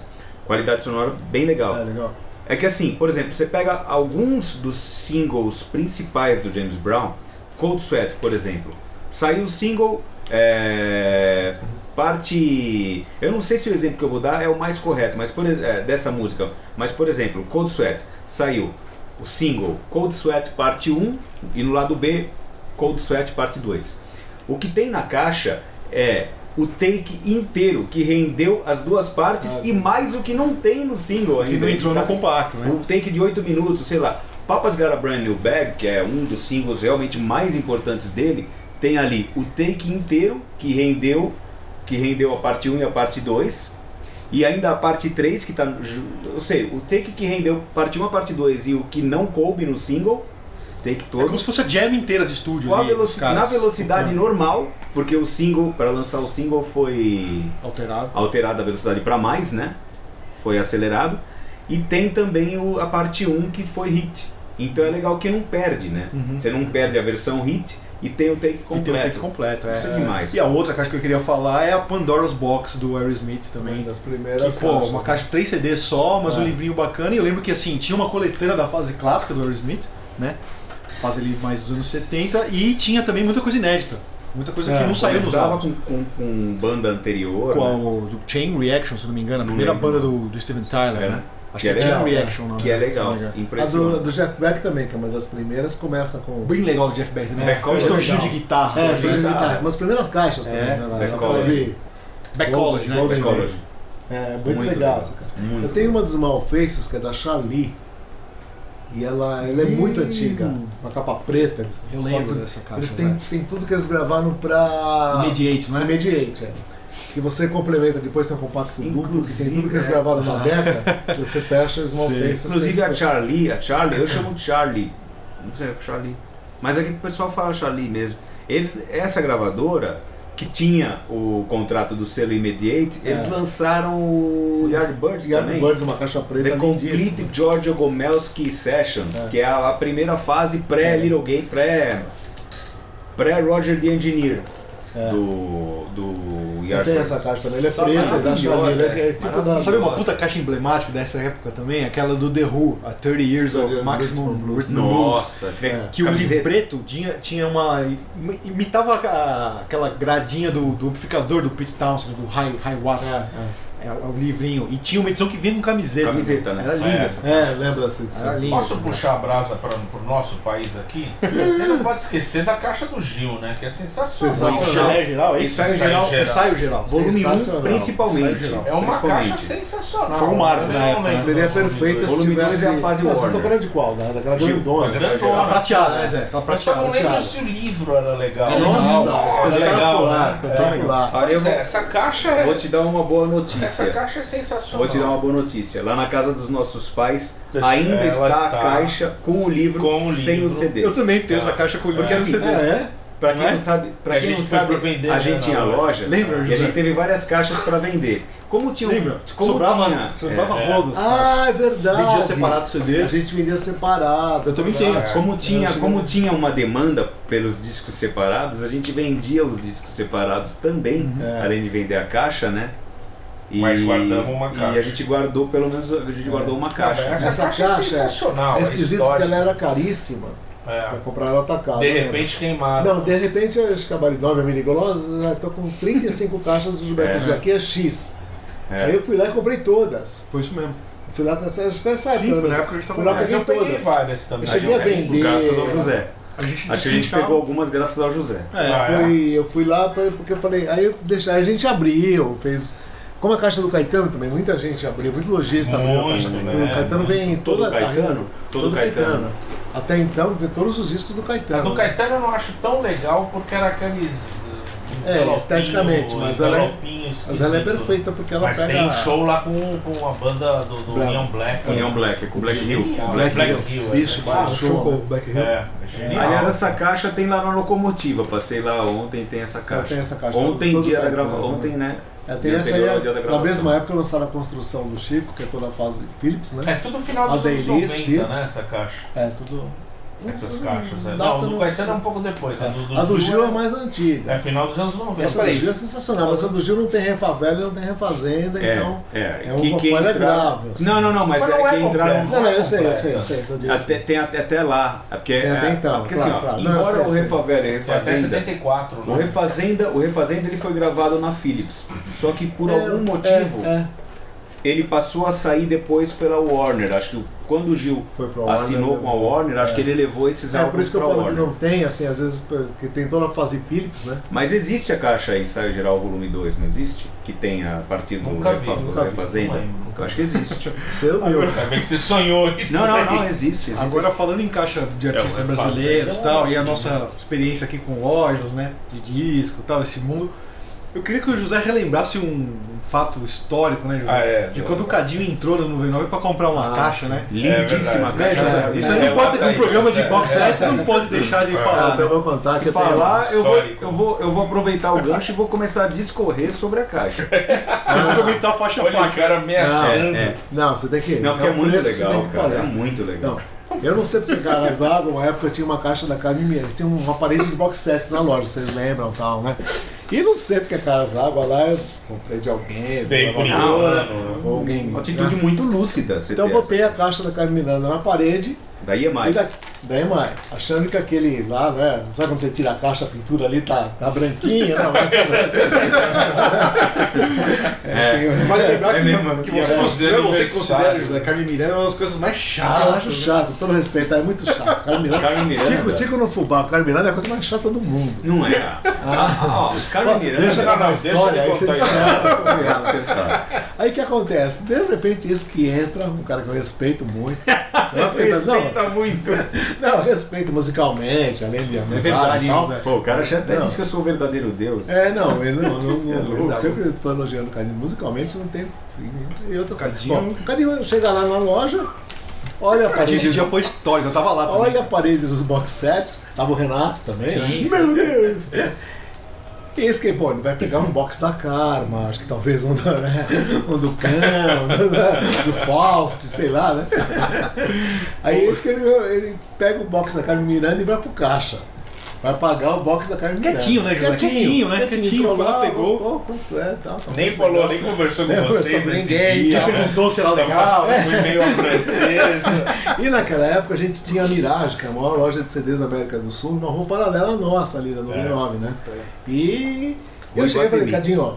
Qualidade sonora bem legal. É legal. É que assim, por exemplo, você pega alguns dos singles principais do James Brown, Cold Sweat, por exemplo. Saiu o single, é, parte. Eu não sei se o exemplo que eu vou dar é o mais correto, mas por, é, dessa música. Mas por exemplo, Cold Sweat saiu o single Cold Sweat parte 1 e no lado B Cold Sweat parte 2. O que tem na caixa é o take inteiro que rendeu as duas partes Ah, e mais o que não tem no single Que ainda. não entrou Tá- no compacto, né? um take de 8 minutos, sei lá. Papa's Got a Brand New Bag, que é um dos singles realmente mais importantes dele, tem ali o take inteiro que rendeu, que rendeu a parte 1 e a parte 2. E ainda a parte 3 que tá. Eu sei, o take que rendeu parte 1 a parte 2 e o que não coube no single, take É todo. como se fosse a jam inteira de estúdio. Ali, veloci- na velocidade normal, porque o single, para lançar o single foi Alterado. alterada a velocidade para mais, né? Foi acelerado. E tem também o- a parte 1 que foi hit. Então é legal que não perde, né? Uhum. Você não perde a versão hit e tem o take E tem o completo. take completo, é. Isso é demais. E a outra caixa que eu queria falar é a Pandora's Box do Aerosmith Também também. das Que, primeiras pô, caixas, uma né? caixa de 3 CDs só, mas É. um livrinho bacana. E eu lembro que assim, tinha uma coletânea da fase clássica do Aerosmith, né? Fase ali mais dos anos 70, e tinha também muita coisa inédita. Muita coisa É, que não saiu dos álbuns. com, com, com banda anterior. Com né? o Chain Reaction, se não me engano, a primeira lembro. banda do, do Steven Tyler, É, né? né? Acho Que que, é é Chain legal, Reaction, não Que é legal, A do, impressionante. do Jeff Beck também, que é uma das primeiras, começa com. Bem legal do Jeff Beck, né? Back Um estojinho de guitarra. É, foi de tá. guitarra. Umas primeiras caixas também, É, né? Essa fase- Back College, né? Golden Back College. É, muito, Muito legal legal. essa caixa. Muito Eu tenho uma dos Malfaces, que é da Charlie. E ela, ela é muito Hum. antiga. Uma capa preta. Eles, Eu lembro dessa caixa. Eles têm, né? têm tudo que eles gravaram pra. Mediate, não é? Mediate, é. Que você complementa, depois tem um compacto duplo, que tem tudo que eles Inclusive, gravaram na década, que você fecha os. Malfaces. Inclusive a Charlie, a Charlie, eu chamo de Charlie. Não sei, Charlie. Mas aqui o pessoal fala Charlie mesmo. Eles, essa gravadora, que tinha o contrato do selo Immediate, eles É. lançaram o Yardbirds também. Yardbirds, uma caixa preta The Complete lindíssima. Giorgio Gomelski Sessions, É. que é a, a primeira fase pré-Little Game, pré, pré-Roger the Engineer É. do, do Yardbirds. tenho essa caixa também, ele é preta, é da é é. tipo da... Sabe uma puta caixa emblemática dessa época também? Aquela do The Who, a 30 Years of 30 Maximum Blues. Nossa, É. Que o livreto tinha, tinha uma. imitava a- aquela gradinha do, do amplificador do Pete Townsend, do High, high Watt. É, É, o livrinho. E tinha uma edição que vinha com camiseta. Camiseta, né? Era linda É. essa. é. é, lembra dessa edição. Era linda. Posso puxar a brasa para o nosso país aqui? Ele não pode esquecer da caixa do Gil, né? Que é sensacional. Sensacional. Ensaio geral, é isso? Ensaio Ensaio geral. Ensaio geral. Volume 1, Sensacional. principalmente. Geral. É uma Principalmente. caixa sensacional. Foi um marco Eu na época, né? Seria volume perfeita se Volume dois tivesse... é a fase vocês estão falando de qual? né? Daquela Gil, grandona. a grandona. A prateada, né, Zé? Aquela Eu prateada. não lembro se o livro era legal. É Nossa, legal, é legal, né? espetacular. Eu é, essa caixa é. vou te dar uma boa Essa notícia. caixa é sensacional. Vou te dar uma boa notícia. Lá na casa dos nossos pais É, ainda ela está, está a caixa com o livro com o sem livro. os CDs. Eu também tenho Ah. essa caixa com o livro assim, sem CDs. Ah, é? Pra quem Não é? não sabe, pra quem não sabe, vender, a né, gente tinha loja. Lembra, e a gente teve várias caixas para vender. Como tinha um- Lembra? como sobrava tinha, sobrava é, rolos. Ah, é verdade. Vendia separado os A gente vendia separado. Eu também tenho. Como tinha, como tinha uma demanda pelos discos separados, a gente vendia os discos separados também, É. além de vender a caixa, né? E, Mas guardamos uma E caixa. a gente guardou, pelo menos, a gente guardou uma caixa. Essa, Essa caixa, caixa é sensacional. É esquisito histórica. porque ela era caríssima É. pra comprar ela atacada. De né? repente queimaram. Não, de repente eu que a Marinova me ligou, nossa, eu tô com 35 caixas do Gilberto É. Aqui é X. É. Aí eu fui lá e comprei todas. Foi isso mesmo. Fui lá nessa, acho que nessa época. Sim, né? na época eu já tava Fui lá peguei eu todas. várias também. Eu cheguei a vender. Graças ao José. A gente Acho que a gente pegou algumas graças ao José. É, Ah, é? Fui, eu fui lá pra- porque eu falei, aí eu deixei, aí a gente abriu, fez. Como a caixa do Caetano também, muita gente abriu, muito lojista abriu a caixa do Caetano. né? O Caetano vem em Todo toda a Caetano? carreira. Todo Caetano. Até então, vê todos os discos do A Caetano. do Caetano eu não acho tão legal porque era aqueles. uh, É, esteticamente, mas ela é- Mas ela é perfeita porque ela Mas pega. tem um show lá com, com a banda do, do Black. Neon Black. União Black, com Black Hill. Black Black Hill. Hill, é. Bicho, Ah, show, show com o Black Hill. É, genial. Aliás, essa caixa tem lá na locomotiva. Passei lá ontem, tem essa caixa. tem essa caixa. Ontem, todo dia da Caetano, gravação. né? Ontem, né? É, tem essa aí, da na mesma época lançaram a construção do Chico, que é toda a fase Philips, né? É tudo final dos A anos Dailies, 90, né? Philips. Essa caixa. É, tudo. Essas caixas. É. Data Não, do Caetano é um pouco depois. A do, do A do Gil é é, mais antiga. é final dos anos 90. Essa do Gil é sensacional, mas a do Gil não tem refavela e não tem refazenda, É, então. é. é que, uma que falha entra- grave, assim. Não, não, não, mas, Mas não é é que entraram. Não, não, eu sei, eu sei, eu sei, eu Até, tem até, até lá. é Porque, Tem até é, então, porque claro, assim, claro. Embora o. Refavela e Tem até Refazenda. 74, O né? Refazenda, o Refazenda ele foi gravado na Philips. Só que por É, algum motivo é, é. Ele passou a sair depois pela Warner. Acho que quando o Gil Warner, assinou né? com a Warner, acho É. que ele levou esses É, por álbuns isso que eu falo que Warner. não tem, assim, às vezes, que tem toda a fase Philips, né? Mas existe a caixa aí, Saio Geral Volume 2, não existe? Que tem a partir do Nunca vi, nunca vi, Refazenda? nunca acho que existe. Seu meu. Ainda bem que você sonhou isso. não, não, não, existe. existe. Agora falando em caixa de artistas É, brasileiros e tal, é e a uma- nossa experiência aqui com lojas, né, de disco e tal, esse mundo, eu queria que o José relembrasse um, um fato histórico, né, José? Ah, é. de quando o Cadinho entrou no 99 pra comprar uma Ah, caixa, né? Lindíssima É. Né, caixa. José? sabe? Isso aí É, não pode, aí, programa de box set, você não pode deixar de Ah, falar. então eu né? vou contar que Se eu tenho. falar, eu vou, eu, vou, eu vou aproveitar o gancho e vou começar a discorrer sobre a caixa. Vamos comentar faixa a Olha o faixa. cara ameaçando. É, Não, você tem que. Não, porque é muito que legal, que cara. É muito legal. Eu não sei porque caras d'água, uma época eu tinha uma caixa da Caminha, tinha uma parede de box set na loja, vocês lembram e tal, né? E não sei porque caras d'água lá, eu comprei de alguém, Veio de por ou alguém. Uma atitude muito lúcida. Então eu botei a caixa da Carmen Miranda na parede. Daí é e mais. da, da EMAI, achando que aquele lá, né? Sabe quando você tira a caixa, a pintura ali tá, tá branquinha, não, mas tá É. Vale lembrar É que, mesmo, que que você, é considera, você considera José Carmen Miranda uma das coisas mais chatas. Eu acho chato, com todo respeito, é muito chato. Carmen Miranda. Carmen Miranda. Tico, Tico no fubá, Carmen Miranda é a coisa mais chata do mundo. Não é. Ah, ó, Carmen Miranda. Deixa eu não, uma deixa ele história, aí você isso. tá. Aí o que acontece? De repente, esse que entra, um cara que eu respeito muito. Não, apenas, não, Respeita muito. Não, eu respeito musicalmente, além de amizade verdade, e tal. José. Pô, o cara já até Não. disse que eu sou o verdadeiro Deus. É, não, ele não, não, É eu sempre estou elogiando o Cadinho. Musicalmente não tem. E outra coisa. Cadinho- Bom, o Cadinho chega lá na loja, olha a parede. Esse dia foi histórico, eu tava lá também. Olha a parede dos box sets, tava o Renato também. Sim, né? Meu Deus! Esse que, pô, ele vai pegar um box da Karma, acho que talvez um, da, né, um do Cão, do, do Faust, sei lá, né? Aí esse que ele, ele pega o box da Carmen Miranda e vai pro caixa. Vai pagar o box da Miranda. Quietinho, né, José? Quietinho, né? Quietinho, foi lá, pegou. pô, quanto é, tal, tal, Nem falou, nem conversou com vocês ninguém, tal. Perguntou se era legal. Fui meio a francesa. E naquela época a gente tinha a Mirage, que é a maior loja de CDs da América do Sul, uma rua paralela nossa ali, da 99, né? E eu cheguei e falei. Cadinho, ó,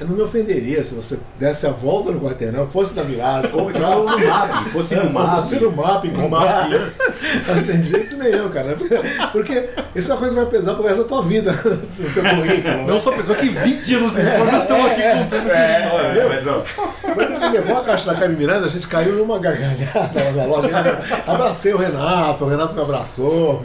eu não me ofenderia se você desse a volta no quarteirão, fosse da Mirage, Ou se fosse no MAP, fosse no MAP. fosse no mapa, comprar. Assim, de jeito nenhum, cara. Porque isso é uma coisa que vai pesar pro resto da tua vida, no teu currículo. né? Não sou pessoa que 20 anos depois nós estamos aqui contando essa história. É, mas ó, Quando ele levou a caixa da Carmen Miranda, a gente caiu numa gargalhada lá na loja. Abracei o Renato, o Renato me abraçou.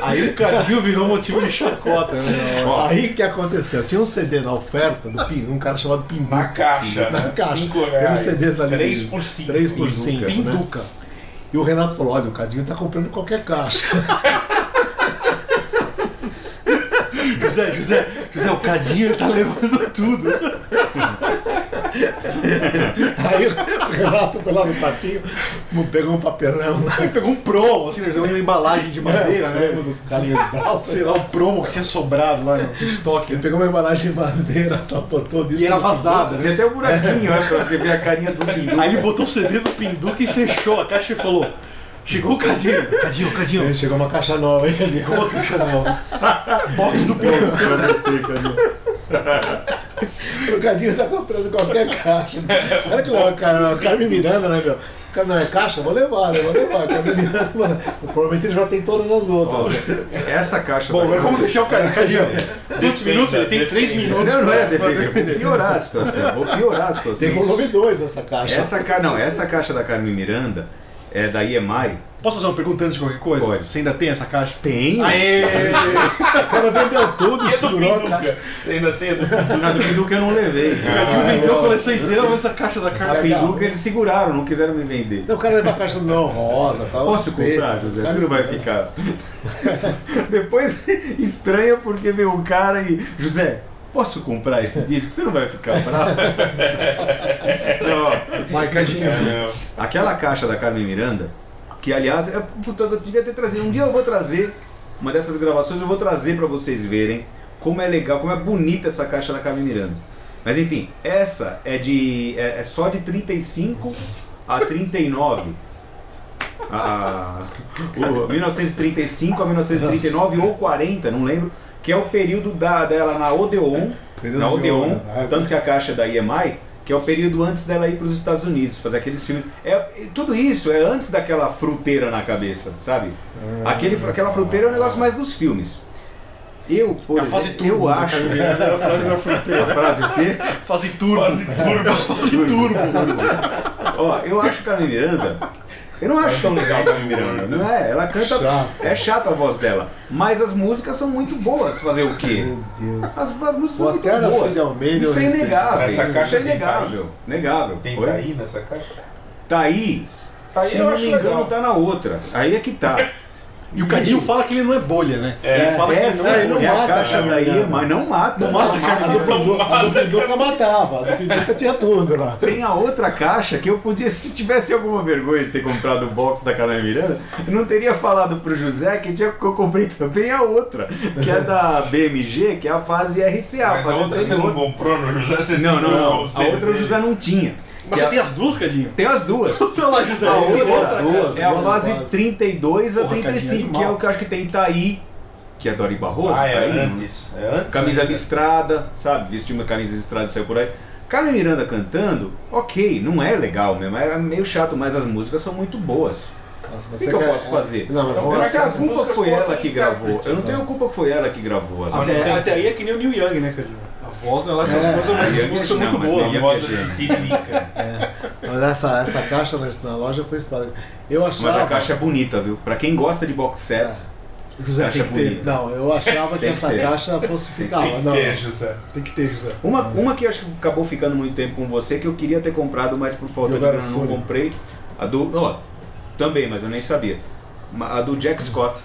Aí o Cadinho virou motivo de chacota, né? Aí o que aconteceu? Tinha um CD na oferta do Pin, um cara chamado Pinduca. Na caixa, Na né? caixa. Cinco reais. CDs ali. Três por cinco. 3 por Pinduca, 5. né? Pinduca. E o Renato falou: olha, o Cadinho tá comprando qualquer caixa. José, José, José, o Cadinho ele tá levando tudo. Aí o Renato foi lá no quartinho, pegou um papelão lá. Ele pegou um promo, assim, usando uma embalagem de madeira, Lembra né? do Carlinhos Brau? Sei lá, um promo que tinha sobrado lá no estoque. Ele pegou uma embalagem de madeira, tapou todo isso. E era vazada, né? até um buraquinho, olha, pra você ver a carinha do Pinduca. Aí ele botou o CD do Pinduca e fechou a caixa e falou: Chegou o Cadinho, Cadinho, Cadinho. Aí chegou uma caixa nova aí. Chegou a caixa nova. Box do Pinduca. pra você, cara. O Cadinho tá comprando qualquer caixa. Olha que legal, cara. O Carmen Miranda, né, meu? Não é caixa? Vou levar, né? Vou levar. Carmen Miranda, mano. Provavelmente ele já tem todas as outras. né? Essa caixa Bom, da agora vamos deixar o Cadinho. Cadinho. Quantos minutos? Ele tem 3 defenda. minutos Não, não é defender, vou piorar a situação. Vou piorar a situação. Tem volume 2 essa caixa. Essa, ca... não, essa caixa da Carmen Miranda é da EMI. Posso fazer uma pergunta antes de qualquer coisa? Pode. Você ainda tem essa caixa? Tem. Aê! O cara vendeu tudo e segurou a caixa. Você ainda tem? Na do Pinduca eu não levei. O Cadinho vendeu a coleção inteira, mas essa caixa da A cara. Pinduca eles seguraram, não quiseram me vender. Não, o cara leva a caixa não rosa tal. Posso comprar, José? Você não vai ficar. Depois estranha porque veio um cara e. José, posso comprar esse disco? Você não vai ficar bravo? Não, Vai. Não. Aquela caixa da Carmen Miranda, que aliás, é, puta, eu devia ter trazido. Um dia eu vou trazer uma dessas gravações, eu vou trazer pra vocês verem como é legal, como é bonita essa caixa da Carmen Miranda. Mas enfim, essa é de. é, é só de 35 a 39. A, o 1935 a 1939 ou 40, não lembro, que é o período da, dela na Odeon, Período na de Odeon, ouro, né? tanto que a caixa da EMI, que é o período antes dela ir para os Estados Unidos, fazer aqueles filmes. É, tudo isso é antes daquela fruteira na cabeça, sabe? Ah. Aquele, aquela fruteira é um negócio mais dos filmes. Eu, por É a fase exemplo, turbo eu acho. É a frase da fruteira. A frase o quê? Fase turbo. Fase turbo. Fase turbo. Ó, eu acho que a Miranda. Eu não acho tão legal a Carmen Miranda. Não é? Ela canta. Chato. É chata a voz dela. Mas as músicas são muito boas. Fazer o quê? Meu Deus. As, as músicas são muito boas. Cid Almeida, eu Isso é inegável. Essa isso caixa é tem inegável. Negável. Tem Oi? Taí nessa caixa? Tá aí. Tá aí, Se eu não acho me engano, legal. tá na outra. Aí é que tá. E o Cadinho fala que ele não é bolha, né? ele fala que ele não essa é ele não é a mata caixa a daí, Carmen mas não mata. Não mata, cara. A do Pinduca, a do Pinduca matava, a do Pinduca tinha tudo lá. Tem a outra caixa que eu podia, se tivesse alguma vergonha de ter comprado o box da Carmen Miranda, eu não teria falado pro José que, tinha, que eu comprei também a outra, que é da BMG, que é a fase RCA. Mas a outra você não comprou no José, você Não, não, não. A outra o. José não tinha. Mas Que você é- tem as duas, Cadinho? Tem as duas. Pelo lá, José. A outra duas, é a duas fase fases. 32 a Porra, 35, Cadinho, que é o que eu acho que tem Itaí, que é do Ari Barroso. Ah, é Itaí, né? antes. É antes. Camisa né? listrada, sabe? Vestiu uma camisa listrada e saiu por aí. Carmen Miranda cantando, ok, não é legal mesmo, é meio chato, mas as músicas são muito boas. Nossa, O mas que, você que eu posso fazer? Não, mas lá. tenho a culpa que foi ela outro que gravou. Eu não tenho culpa que foi ela que gravou as Mas Até, não tem- até aí é que nem o Neil Young, né, Cadinho? A voz não é lá essas É. coisas, mas Young as músicas são muito boas. A é de. Mas essa, essa caixa na, loja foi histórica. Eu achava. Mas a caixa é bonita, viu? Pra quem gosta de box set, José, caixa tem que ter. bonita. Não, eu achava que que essa ter. caixa falsificava. Tem que Não, ter, José. tem que ter, José. Uma, uma que eu acho que acabou ficando muito tempo com você, que eu queria ter comprado, mas por falta de Yoga grana eu não comprei. A do. Ó, também, mas eu nem sabia. A do Jack Scott,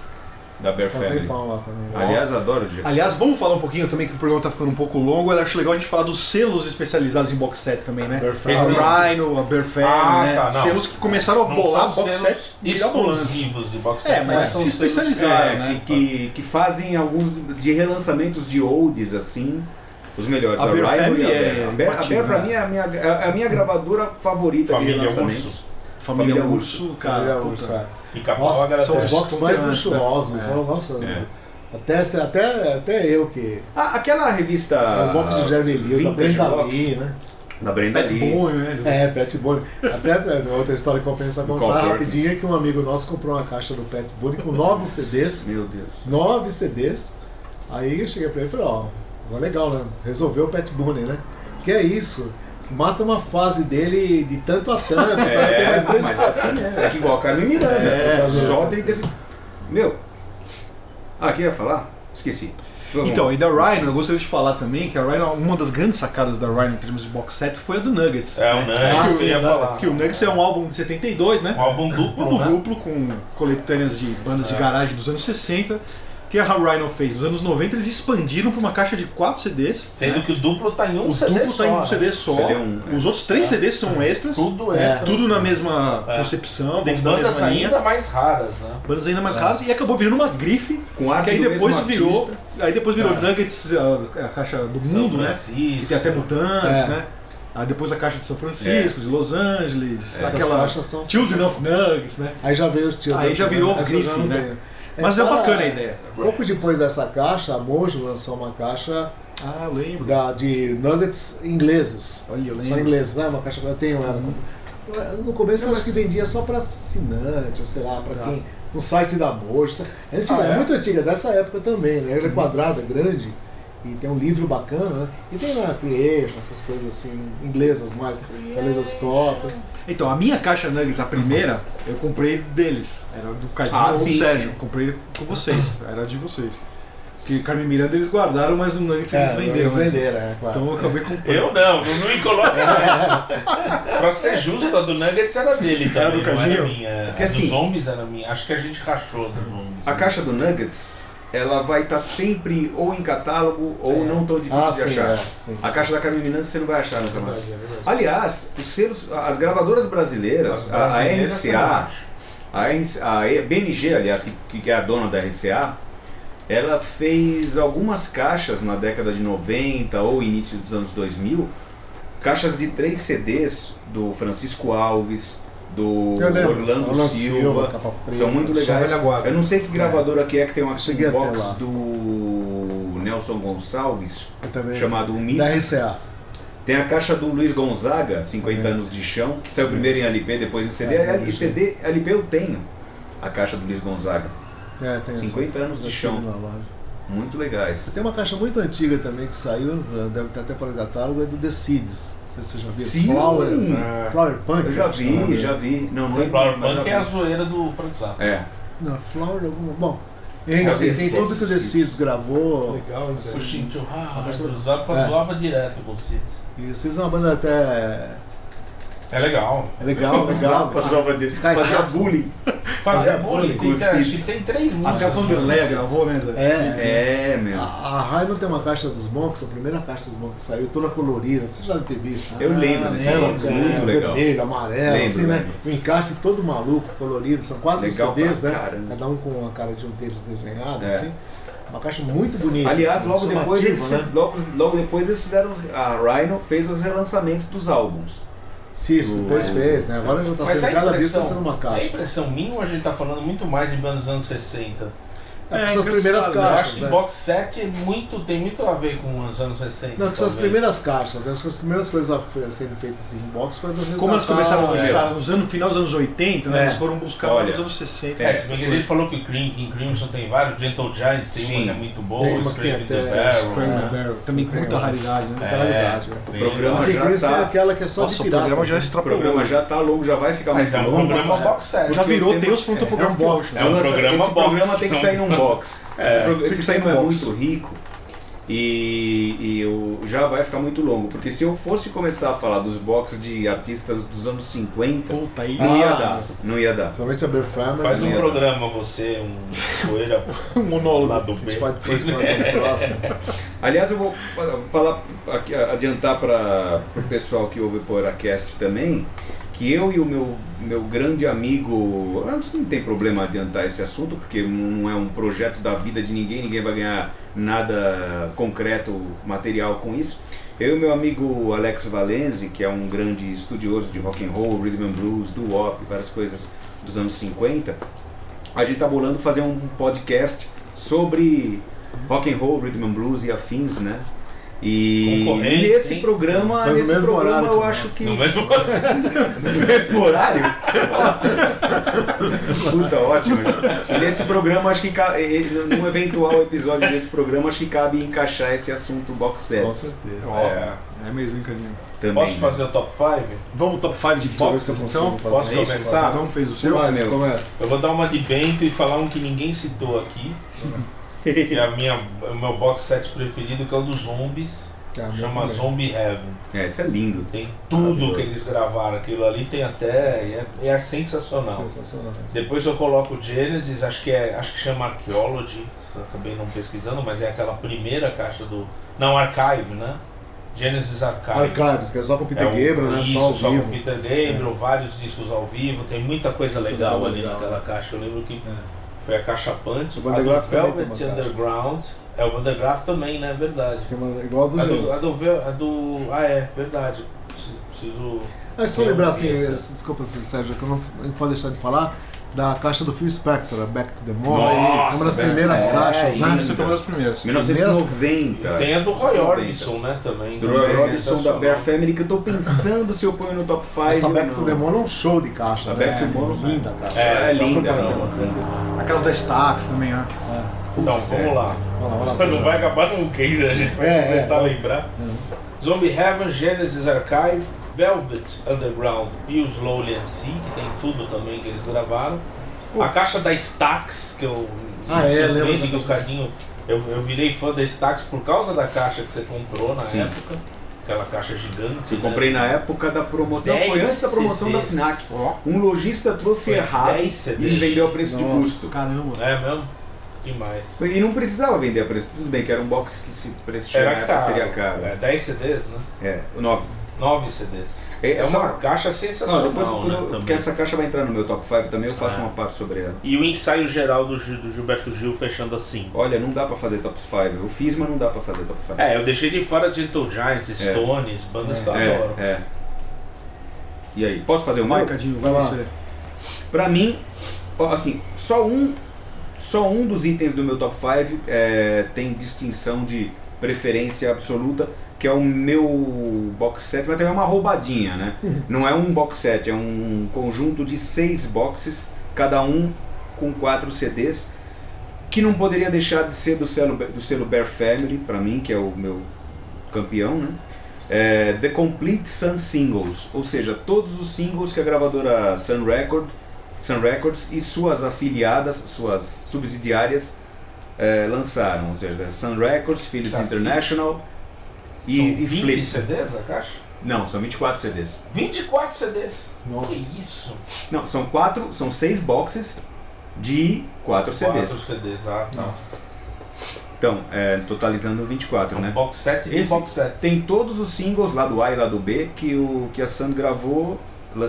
da Bear Tá Family. lá também. Aliás, adoro o Jack Aliás, vamos falar um pouquinho também, que o programa tá ficando um pouco longo. Eu acho legal a gente falar dos selos especializados em box set também, né? Bear A. Rhino, a Bear Family, Ah, né? tá, selos que começaram a Não bolar box sets exclusivos de box É, set. mas são se especializaram, É, né? que, que, que fazem alguns de relançamentos de oldies, assim, os melhores. A Bear Rhino Family e a é Bear. A Bear, a Bear, pra né? mim, é a minha, é a minha gravadora favorita Família de relançamentos. Urso. Família, Família Urso, cara. Família puta. Urso, é. Nossa, agradece. são os box mais luxuosos. É. Nossa, É. até, até, até eu que. Ah, aquela revista. É o box de Jerry Lewis, a Brenda Lee, né? Da Brenda Pet Lee. Boy, né? É, Pet Bunny. Até é, outra história que eu penso a Do contar rapidinho é que um amigo nosso comprou uma caixa do Pet Bunny com nove CDs. Meu Deus. Nove CDs. Aí eu cheguei pra ele e falei, ó, agora legal, né? Resolveu o Pet Bunny, né? Que é isso? Mata uma fase dele de tanto a tanto, É, mais três mas assim é. É que igual a Carmen Miranda. É, É, só é. 35. Meu. Ah, o que eu ia falar? Esqueci. Vamos. Então, e da Rhino, eu gostaria de falar também que a Rhino, uma das grandes sacadas da Rhino em termos de box set foi a do Nuggets. É, o né? Nuggets, Ah, eu sim, ia Nuggets, falar. Que o Nuggets é um álbum de 72, né? Um álbum duplo, álbum né? duplo com coletâneas de bandas de garagem dos anos 60. Que a Rhino fez? Nos anos 90 eles expandiram para uma caixa de 4 CDs. Sendo né? que o duplo tá em um o CD duplo só. tá em um né? CD só. CD um, é. Os outros três CDs são extras. Tudo É. extra. Tudo na mesma É. concepção, Com dentro da bandas mesma linha. ainda mais raras, né? Bandas ainda mais raras e acabou virando uma grife. Com arte que aí do depois mesmo virou. artista. Aí depois virou É. Nuggets, a, a caixa do São mundo, né? Francisco. Que tem até Mutantes, É. né? Aí depois a caixa de São Francisco, de Los Angeles, Essas aquela caixas são Children of Nuggets, né? Aí já veio os tios. Aí já virou não né? Tenho. Mas é bacana a ideia. Pouco depois dessa caixa, a Mojo lançou uma caixa Ah, eu lembro. da, de nuggets ingleses. Olha, eu Só lembro. ingleses, né? Uma caixa que eu tenho ela. No começo eu acho que vendia só para assinante, ou sei lá, para Ah. quem. No site da Mojo. É, Ah, é? é muito antiga, dessa época também, né? Ela é quadrada, grande. E tem um livro bacana, né? E tem lá Creation, essas coisas assim, inglesas mais, Caleidoscópio. Então, a minha caixa Nuggets, a primeira, eu comprei deles. Era do Cadinho Ah, ou do sim, Sérgio. sim. Comprei com vocês. Era de vocês. Porque Carmen Miranda eles guardaram, mas o Nuggets eles É, venderam. eles né? venderam, é claro. Então eu acabei comprando. Eu não, não me coloca nessa. pra ser justo, a do Nuggets era dele Era também, do não era Cadinho? minha. Porque a assim- dos zombies era minha. Acho que a gente rachou dos zombies. A caixa do Nuggets, ela vai estar sempre ou em catálogo ou É. não tão difícil Ah, de sim, achar. é, sim, a sim. caixa da Carmen Miranda você não vai achar nunca mais. É. Aliás, os selos, as gravadoras brasileiras, As a, RCA, a, a BMG, aliás, que, que é a dona da RCA, ela fez algumas caixas na década de 90 ou início dos anos 2000, caixas de três CDs do Francisco Alves, do lembro, Orlando, Orlando Silva, Silva, preta, são muito legais. guarda. Eu não sei que gravadora que é que tem uma Cheguei box do Nelson Gonçalves, chamado O Mito. Da RCA. Tem a caixa do Luiz Gonzaga, 50 É. anos de chão, que saiu primeiro em LP, depois em CD. É, e CD, LP eu tenho. A caixa do Luiz Gonzaga. É, tem 50 essa. anos de Eu chão. Muito legais. Tem uma caixa muito antiga também que saiu, deve ter até fora do catálogo, é do The Seeds. Sei se você já viu. Sim! Flower, É. Flower Punk. Eu já que é vi, nome. já vi. Não, não Flower Punk é a vi. zoeira do Frank Zappa. É. Não, Flower alguma. Bom, o The tem tudo que o The Seeds. Gravou. Legal, isso O Zappa É. zoava direto com o Seeds. E o Seeds é uma banda até. É legal. É legal, legal. De Sky fazia bullying. Fazer bullying. com os Tem, acho que tem três músicas. Até o Vanderleia gravou, né? Zé? É, É, meu. A, a Rhino tem uma caixa dos Monks, a primeira caixa dos Monks que saiu, toda colorida, você já deve ter visto. Eu lembro desse? Monks, É, muito legal. Vermelho, amarelo, Lembro, assim, né? lembro. O encaixe todo maluco, colorido, são quatro Legal CDs, né? Cada um com a cara de um deles desenhado, É. assim. Uma caixa muito bonita. Aliás, assim, logo depois, né? logo, logo depois eles fizeram. A Rhino fez os relançamentos dos álbuns. Sim, isso depois O- fez, né? Agora já tá Mas sendo, a cada vez tá sendo uma a caixa. impressão minha, a gente tá falando muito mais de dos anos 60. É, as primeiras Eu caixas, acho que né? box set é muito, tem muito a ver com os anos 60. Não, que são as primeiras caixas, né? Acho que as primeiras coisas a serem feitas em box foram das Como eles resgatar- começaram a é. lançar nos anos, final dos anos 80, né? É. Eles foram buscar Olha, nos anos 60. É, se bem que a gente falou que o King Crimson tem vários, Gentle Giants tem Sim. uma que é muito boa, Tem o uma que Scream in tem the Barrel. Scream É. the Barrel. Também com muita raridade, né? Muita raridade, né? O bem programa já Crimson tá- aquela que é só Nossa, de o pirata. programa já né? O programa já tá longo, já vai ficar mais Mas é um longo. programa é. box set. Já virou o é, Topographic é um Box. É um programa box. programa tem que sair num box. É, esse, pro- tem esse que sair tema num é muito rico e, e o- já vai ficar muito longo. Porque se eu fosse começar a falar dos boxes de artistas dos anos 50, Puta não ia Ah. dar. Não ia dar. Principalmente a Family. Faz um programa, você, um poeira Um monólogo. lá do A B. gente pode fazer um próximo. Aliás, eu vou falar, aqui, adiantar para o pessoal que ouve o PoeiraCast também, que eu e o meu, meu grande amigo, eu não tem problema adiantar esse assunto, porque não é um projeto da vida de ninguém, ninguém vai ganhar nada concreto, material com isso. Eu e meu amigo Alex Valenzi, que é um grande estudioso de rock and roll, rhythm and blues, doo-wop, várias coisas dos anos 50, a gente tá bolando fazer um podcast sobre rock and roll, rhythm and blues e afins, né? E Concorrente, nesse hein? programa, Mas mesmo programa horário eu acho que No mesmo no mesmo horário. Puta, ótimo. E nesse programa acho que ca- e- e- num eventual episódio desse programa acho que cabe encaixar esse assunto box set. Com certeza. É. É mesmo, hein, Cadinho? Também. Posso né? fazer o top 5? Vamos top 5 de consigo então? Posso isso. começar? Cada um fez o seu. Começa. Eu vou dar uma de Bento e falar um que ninguém citou aqui. que é a minha, o meu box set preferido, que é o dos zombies. Ah, chama também. Zombie Heaven. É, isso é lindo. Tem tudo que eles gravaram. Aquilo ali tem até. É, é sensacional. Sensacional. Depois eu coloco o Genesis, acho que é, acho que chama Archaeology, só acabei não pesquisando, mas é aquela primeira caixa do. Não, Archive, né? Genesis Archive. Archives, que é só com o Peter É um- Gabriel, né? Isso, Só ao só vivo. com Peter Gabriel, vários discos ao vivo, tem muita coisa legal coisa ali legal. naquela caixa. Eu lembro que É. foi a caixa Punch. O a do Velvet. Underground. É o Vandergraaf também, né? Verdade. É uma- igual a do A do, a do, a do. Ah, é, verdade. Preciso. preciso- Ah, só lembrar assim, desculpa Sérgio, que eu não, a gente pode deixar de falar da caixa do Phil Spector, a Back to the Moon. Nossa, uma das primeiras é, caixas, linda. né? Essa foi uma das primeiras. 1990. Tem a do Roy 1990. Orbison, né? Também. Do Roy é Orbison da. Bear Family, que eu tô pensando se eu ponho no top 5. Essa Back não. to the Moon é um show de caixa, A né? Back to the Moon, linda a caixa. É, É linda, não. Aquelas da Stax também, né? Então, vamos é. lá. Vamos lá, Não vai acabar nunca, hein? A gente vai É, começar é, a lembrar. Zombie Heaven, Genesis Archive, Velvet Underground e o Slowly and See, que tem tudo também que eles gravaram. A caixa da Stax, que eu Ah, é, lembro que o. Cadinho. Eu, eu virei fã da Stax por causa da caixa que você comprou na Sim. época. Aquela caixa gigante. Eu né? comprei na época da promoção. Foi 10 antes da promoção da CDs. FNAC. Um lojista trouxe Foi errado 10 e vendeu a preço de Nossa. custo. Caramba. É mesmo? Demais. E não precisava vender a preço. Tudo bem que era um box que se preço Era caro. seria caro. É, 10 CDs, né? É, o 9. 9 CDs. É, É uma só- caixa Não, sensacional. depois quando né, eu- também. porque essa caixa vai entrar no meu top 5 também, eu faço É. uma parte sobre ela. E o ensaio geral do, do Gilberto Gil fechando assim. Olha, não dá pra fazer top 5. Eu fiz, mas não dá pra fazer top 5. É, eu deixei de fora Gentle Giants, Stones, bandas que eu adoro. é, é. E aí, posso fazer o Vai? Cadinho, vai Vai lá. você. Pra mim, assim, só um, só um dos itens do meu top 5 é, tem distinção de preferência absoluta, que é o meu box set, mas também é uma roubadinha, né? Não é um box set, é um conjunto de seis boxes, cada um com quatro CDs, que não poderia deixar de ser do selo, do selo Bear Family, pra mim, que é o meu campeão, né? É, The Complete Sun Singles, ou seja, todos os singles que a gravadora Sun, Record, Sun Records e suas afiliadas, suas subsidiárias é, lançaram, ou seja, Sun Records, Philips. International e, São e 20 Flip. CDs a caixa? Não, são 24 CDs. 24 CDs. Nossa. Que isso? Não, são quatro, são seis boxes de 4 CDs. 4 CDs, ah, tá. Nossa. Então, é, totalizando 24, Um né? box set Esse box set. Tem todos os singles lá do A e lá do B que, o, que a Sun gravou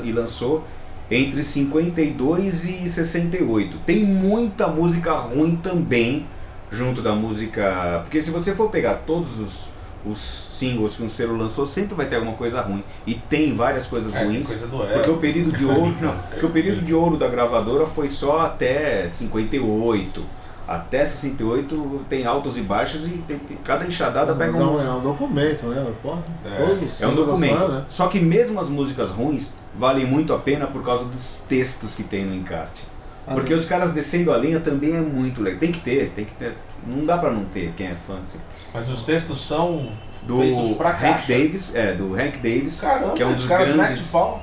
e lançou entre 52 e 68. Tem muita música ruim também junto da música. Porque se você for pegar todos os, os singles que um selo lançou, sempre vai ter alguma coisa ruim. E tem várias coisas É, ruins. coisa do Porque o período de ouro, não, porque o período de ouro da gravadora foi só até 58. Até 68 tem altos e baixos e tem- tem- cada enxadada Mas pega é um, um, é um documento, né? Porra, É. Todos os é um documento. Né? Só que mesmo as músicas ruins valem muito a pena por causa dos textos que tem no encarte. Ah, Porque os caras descendo a linha também é muito legal. Tem que ter, tem que ter. Não dá pra não ter quem é fã. assim. Mas os textos são Do feitos pra Hank caixa. Davis, é, do Hank Davis, Caramba, que é um os dos caras grandes. pau.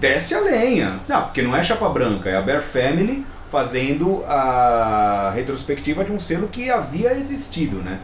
Desce a lenha. Não, porque não é chapa branca, é a Bear Family fazendo a retrospectiva de um selo que havia existido, né?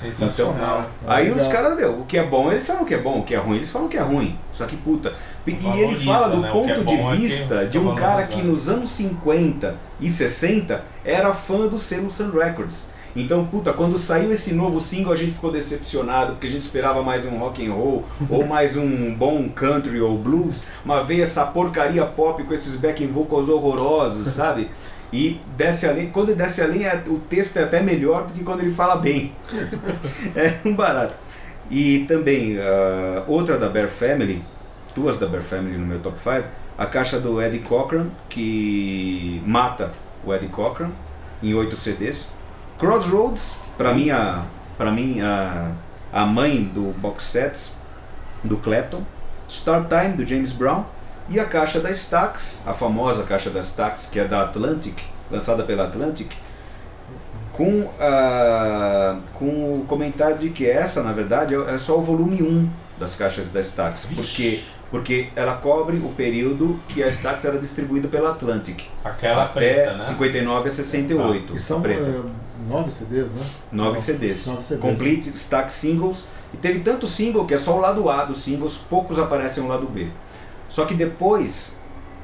Sensacional. É, Aí os caras, meu, o que é bom eles falam que é bom, o que é ruim eles falam que é ruim. Só que puta. E ele Valoriza, fala do né? O é ponto é de que vista de um cara que nos anos 50 e 60 era fã do selo Sun Records. Então, puta, quando saiu esse novo single a gente ficou decepcionado porque a gente esperava mais um rock and roll ou mais um bom country ou blues, mas veio essa porcaria pop com esses backing vocals horrorosos, sabe? E desce a linha, quando ele desce a linha, o texto é até melhor do que quando ele fala bem. é um barato. E também, ah, outra da Bear Family, duas da Bear Family no meu top 5, a caixa do Eddie Cochran, que mata o Eddie Cochran em oito CDs. Crossroads, pra mim, a, pra mim a, a mãe do box sets do Clapton. Start Time, do James Brown. E a caixa da Stax, a famosa caixa da Stax, que é da Atlantic, lançada pela Atlantic, com, ah, com o comentário de que essa, na verdade, é é só o volume 1 das caixas da Stax, porque, porque ela cobre o período que a Stax era distribuída pela Atlantic, Aquela até preta, né? 59 a 68, E são preta. é, nove CDs, né? Nove Nove- CDs. nove CDs. Complete Stack Singles. E teve tanto single que é só o lado A dos singles, poucos aparecem no lado B. Só que depois,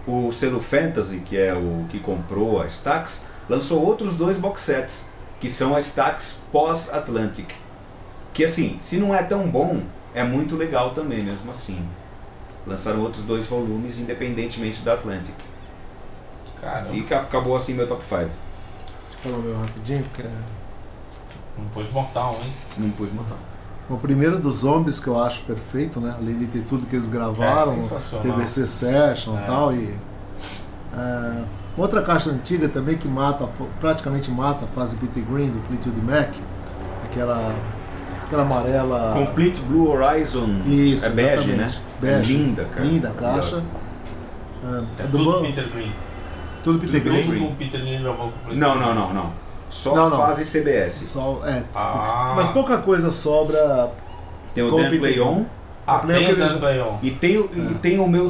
o selo Fantasy, que é o que comprou a Stax, lançou outros dois box sets, que são a Stax pós-Atlantic. Que assim, se não é tão bom, é muito legal também, mesmo assim. Lançaram outros dois volumes, independentemente da Atlantic. Caramba, E ca- acabou assim meu top 5. Deixa eu falar o meu rapidinho, porque é... não pôs Motown, hein? Não pus matar. O primeiro dos zombies que eu acho perfeito, né? Além de ter tudo que eles gravaram, É. PVC Session É. e tal. E, é, outra caixa antiga também que mata, praticamente mata a fase Peter Green do Fleetwood Mac, aquela, aquela amarela. Complete Blue Horizon Isso, é bege, né? Bege. Linda, cara. Linda a caixa. É, É do tudo Peter Green. tudo Peter Tudo Green. Green. Peter Green gravou com o Fleetwood Não, Mac. não, não, não. Só Não, não. fase CBS. Só, é, Ah. Mas pouca coisa sobra. Tem o Dan Play On Ah, Problema tem o Dan Bayon. e tem o, e tem o meu.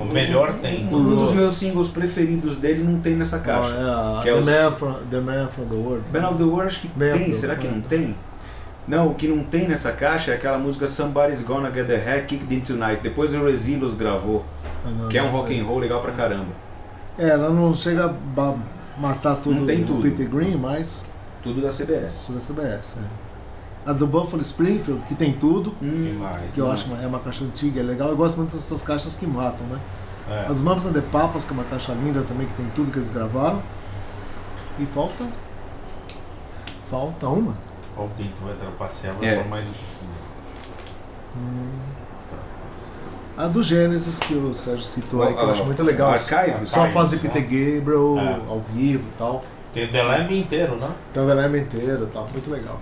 O melhor tem. Um dos meus singles preferidos dele não tem nessa caixa. ó, é que é the, os- Man from, the Man from the World. Band of the World acho que Band tem, será que não tem? Não, o que não tem nessa caixa é aquela música Somebody's Gonna Get the Head Kicked In Tonight. Depois o Resilos gravou, Ah, não, que é um rock and roll legal pra caramba. É, ela não chega a matar tudo do tudo. Peter Green, mas Tudo da CBS. tudo da CBS. É. A do Buffalo Springfield, que tem tudo, Hum, Demais. que eu acho uma, é uma caixa antiga, é legal. Eu gosto muito dessas caixas que matam, né? É. A dos Mamas and the Papas, que é uma caixa linda também, que tem tudo que eles gravaram. E falta. Falta uma. O Pinto vai trapacear, vai É. mais. A do Gênesis, que o Sérgio citou aí, que eu Ah, acho muito legal. Archive? Só fazer né? Peter Gabriel É. ao vivo e tal. Tem o The Lamb inteiro, né? Então o Leme inteiro e tal. Muito legal.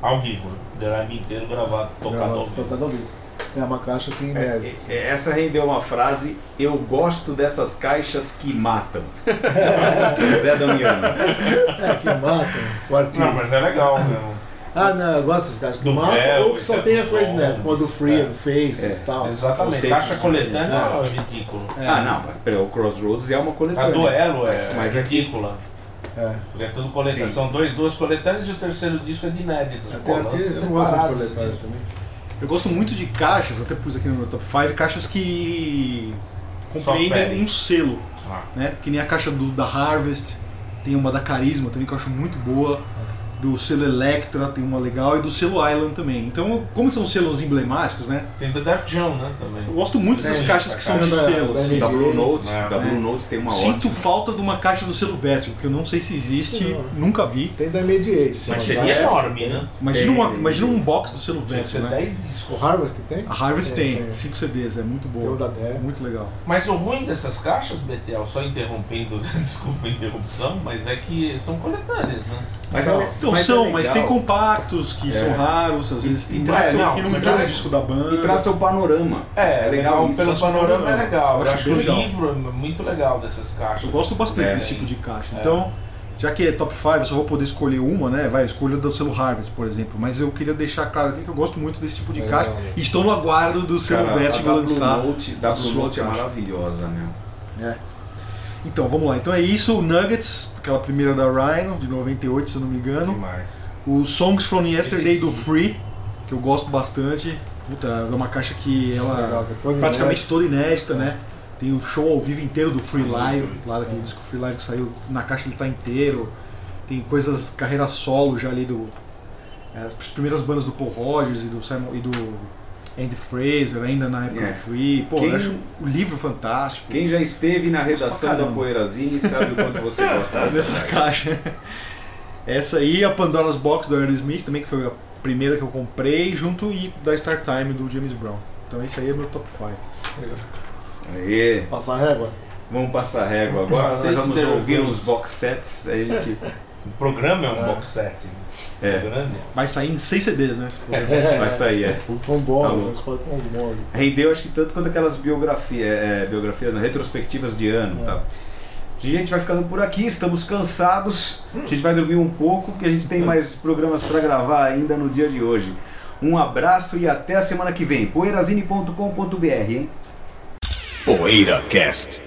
Ao vivo, né? The Lamb inteiro gravado, tocado ao Gravado, vivo. tocado ao vivo. É uma caixa que É, inédita. é, essa rendeu uma frase, eu gosto dessas caixas que matam. Zé Damiano. É, que mata o artista. Não, mas é legal mesmo. Ah, não, eu gosto dessas caixas Do véu, ou que só esse tem é a coisa né? como a do Free, é. do Faces e tal. Exatamente. Caixa de- coletânea É. é ridículo. Ah, não, o Crossroads é uma A coletânea. duelo é, Mas- é é ridícula. É. Porque é tudo coletânea. Sim. São dois, duas coletâneas e o terceiro disco é de inéditos. Pô, artistas não gostam de separados coletânea isso. também. Eu gosto muito de caixas, até pus aqui no meu top 5, caixas que compreendem um selo, Ah. né? Que nem a caixa do, da Harvest, tem uma da Carisma também que eu acho muito boa. Do selo Electra tem uma legal e do selo Island também. Então, como são selos emblemáticos, né? Tem do Def Jam, né? Também. Eu gosto muito Tem, dessas caixas que são de da- selos. da Da Blue Note, É. da Blue É. Note tem uma Sinto ótima. falta de uma caixa do selo Vertigo, que eu não sei se existe, Não. nunca vi. Tem da Mediate. Mas seria enorme, né? Imagina, Tem, uma, tem, imagina tem. um box do selo Tinha que ser Vertigo, né? 10 discos. O Harvest tem? A Harvest tem, Tem, tem. 5 CDs, é muito Tem o boa. da Dé. Muito legal. Mas o ruim dessas caixas, Betel, só interrompendo, desculpa a interrupção, mas é que são coletâneas, né? Mas São. É- Então mas é são, mas legal. tem compactos que É. são raros, às vezes E- tem e traz traz- que não, não mas traz o disco da banda. E traz seu panorama. É, legal, isso. pelo panorama é legal. Eu Eu acho que o livro é muito legal dessas caixas. Eu gosto bastante É. desse tipo de caixa. É. Então, já que é top 5, eu só vou poder escolher uma, né? Vai, escolha do selo Harvest, por exemplo. Mas eu queria deixar claro aqui que eu gosto muito desse tipo de Legal, caixa. E estou no aguardo do selo Vertigo a da Blue lançar. Note, da a Blue Note é maravilhosa, meu. É. Então, vamos lá. Então é isso, o Nuggets, aquela primeira da Rhino, de 98, se eu não me engano. Demais. O Songs from Yesterday do 85. Free, que eu gosto bastante. Puta, é uma caixa que ela Legal, é toda praticamente inédita. toda inédita, né? Tem o show ao vivo inteiro do Free Live, lá daquele É. disco Free Live que saiu na caixa ele tá inteiro. Tem coisas, carreira solo já ali do. é, as primeiras bandas do Paul Rogers e do Simon e do Andy Fraser, ainda na época É. do Free. Pô, Quem- eu acho o livro fantástico. Quem já esteve na redação da. Poeirazine sabe o quanto você gosta dessa caixa. Essa aí, a Pandora's Box do Aerosmith também, que foi a primeira que eu comprei, junto e da Star Time do James Brown. Então esse aí é meu top 5. Aê, Passar régua. vamos passar régua agora. Nós Aceito vamos ouvir uns box sets. Aí a gente O programa é um É. box set. É. grande. Vai sair em 6 CDs, né? É, vai sair. É. Bônus, tá pôr uns. Rendeu acho que tanto quanto aquelas biografias, é, biografias, não, retrospectivas de ano É. tal. A gente vai ficando por aqui, estamos cansados. A gente vai dormir um pouco, porque a gente tem mais programas para gravar ainda no dia de hoje. Um abraço e até a semana que vem. poeirazine.com.br, hein? PoeiraCast.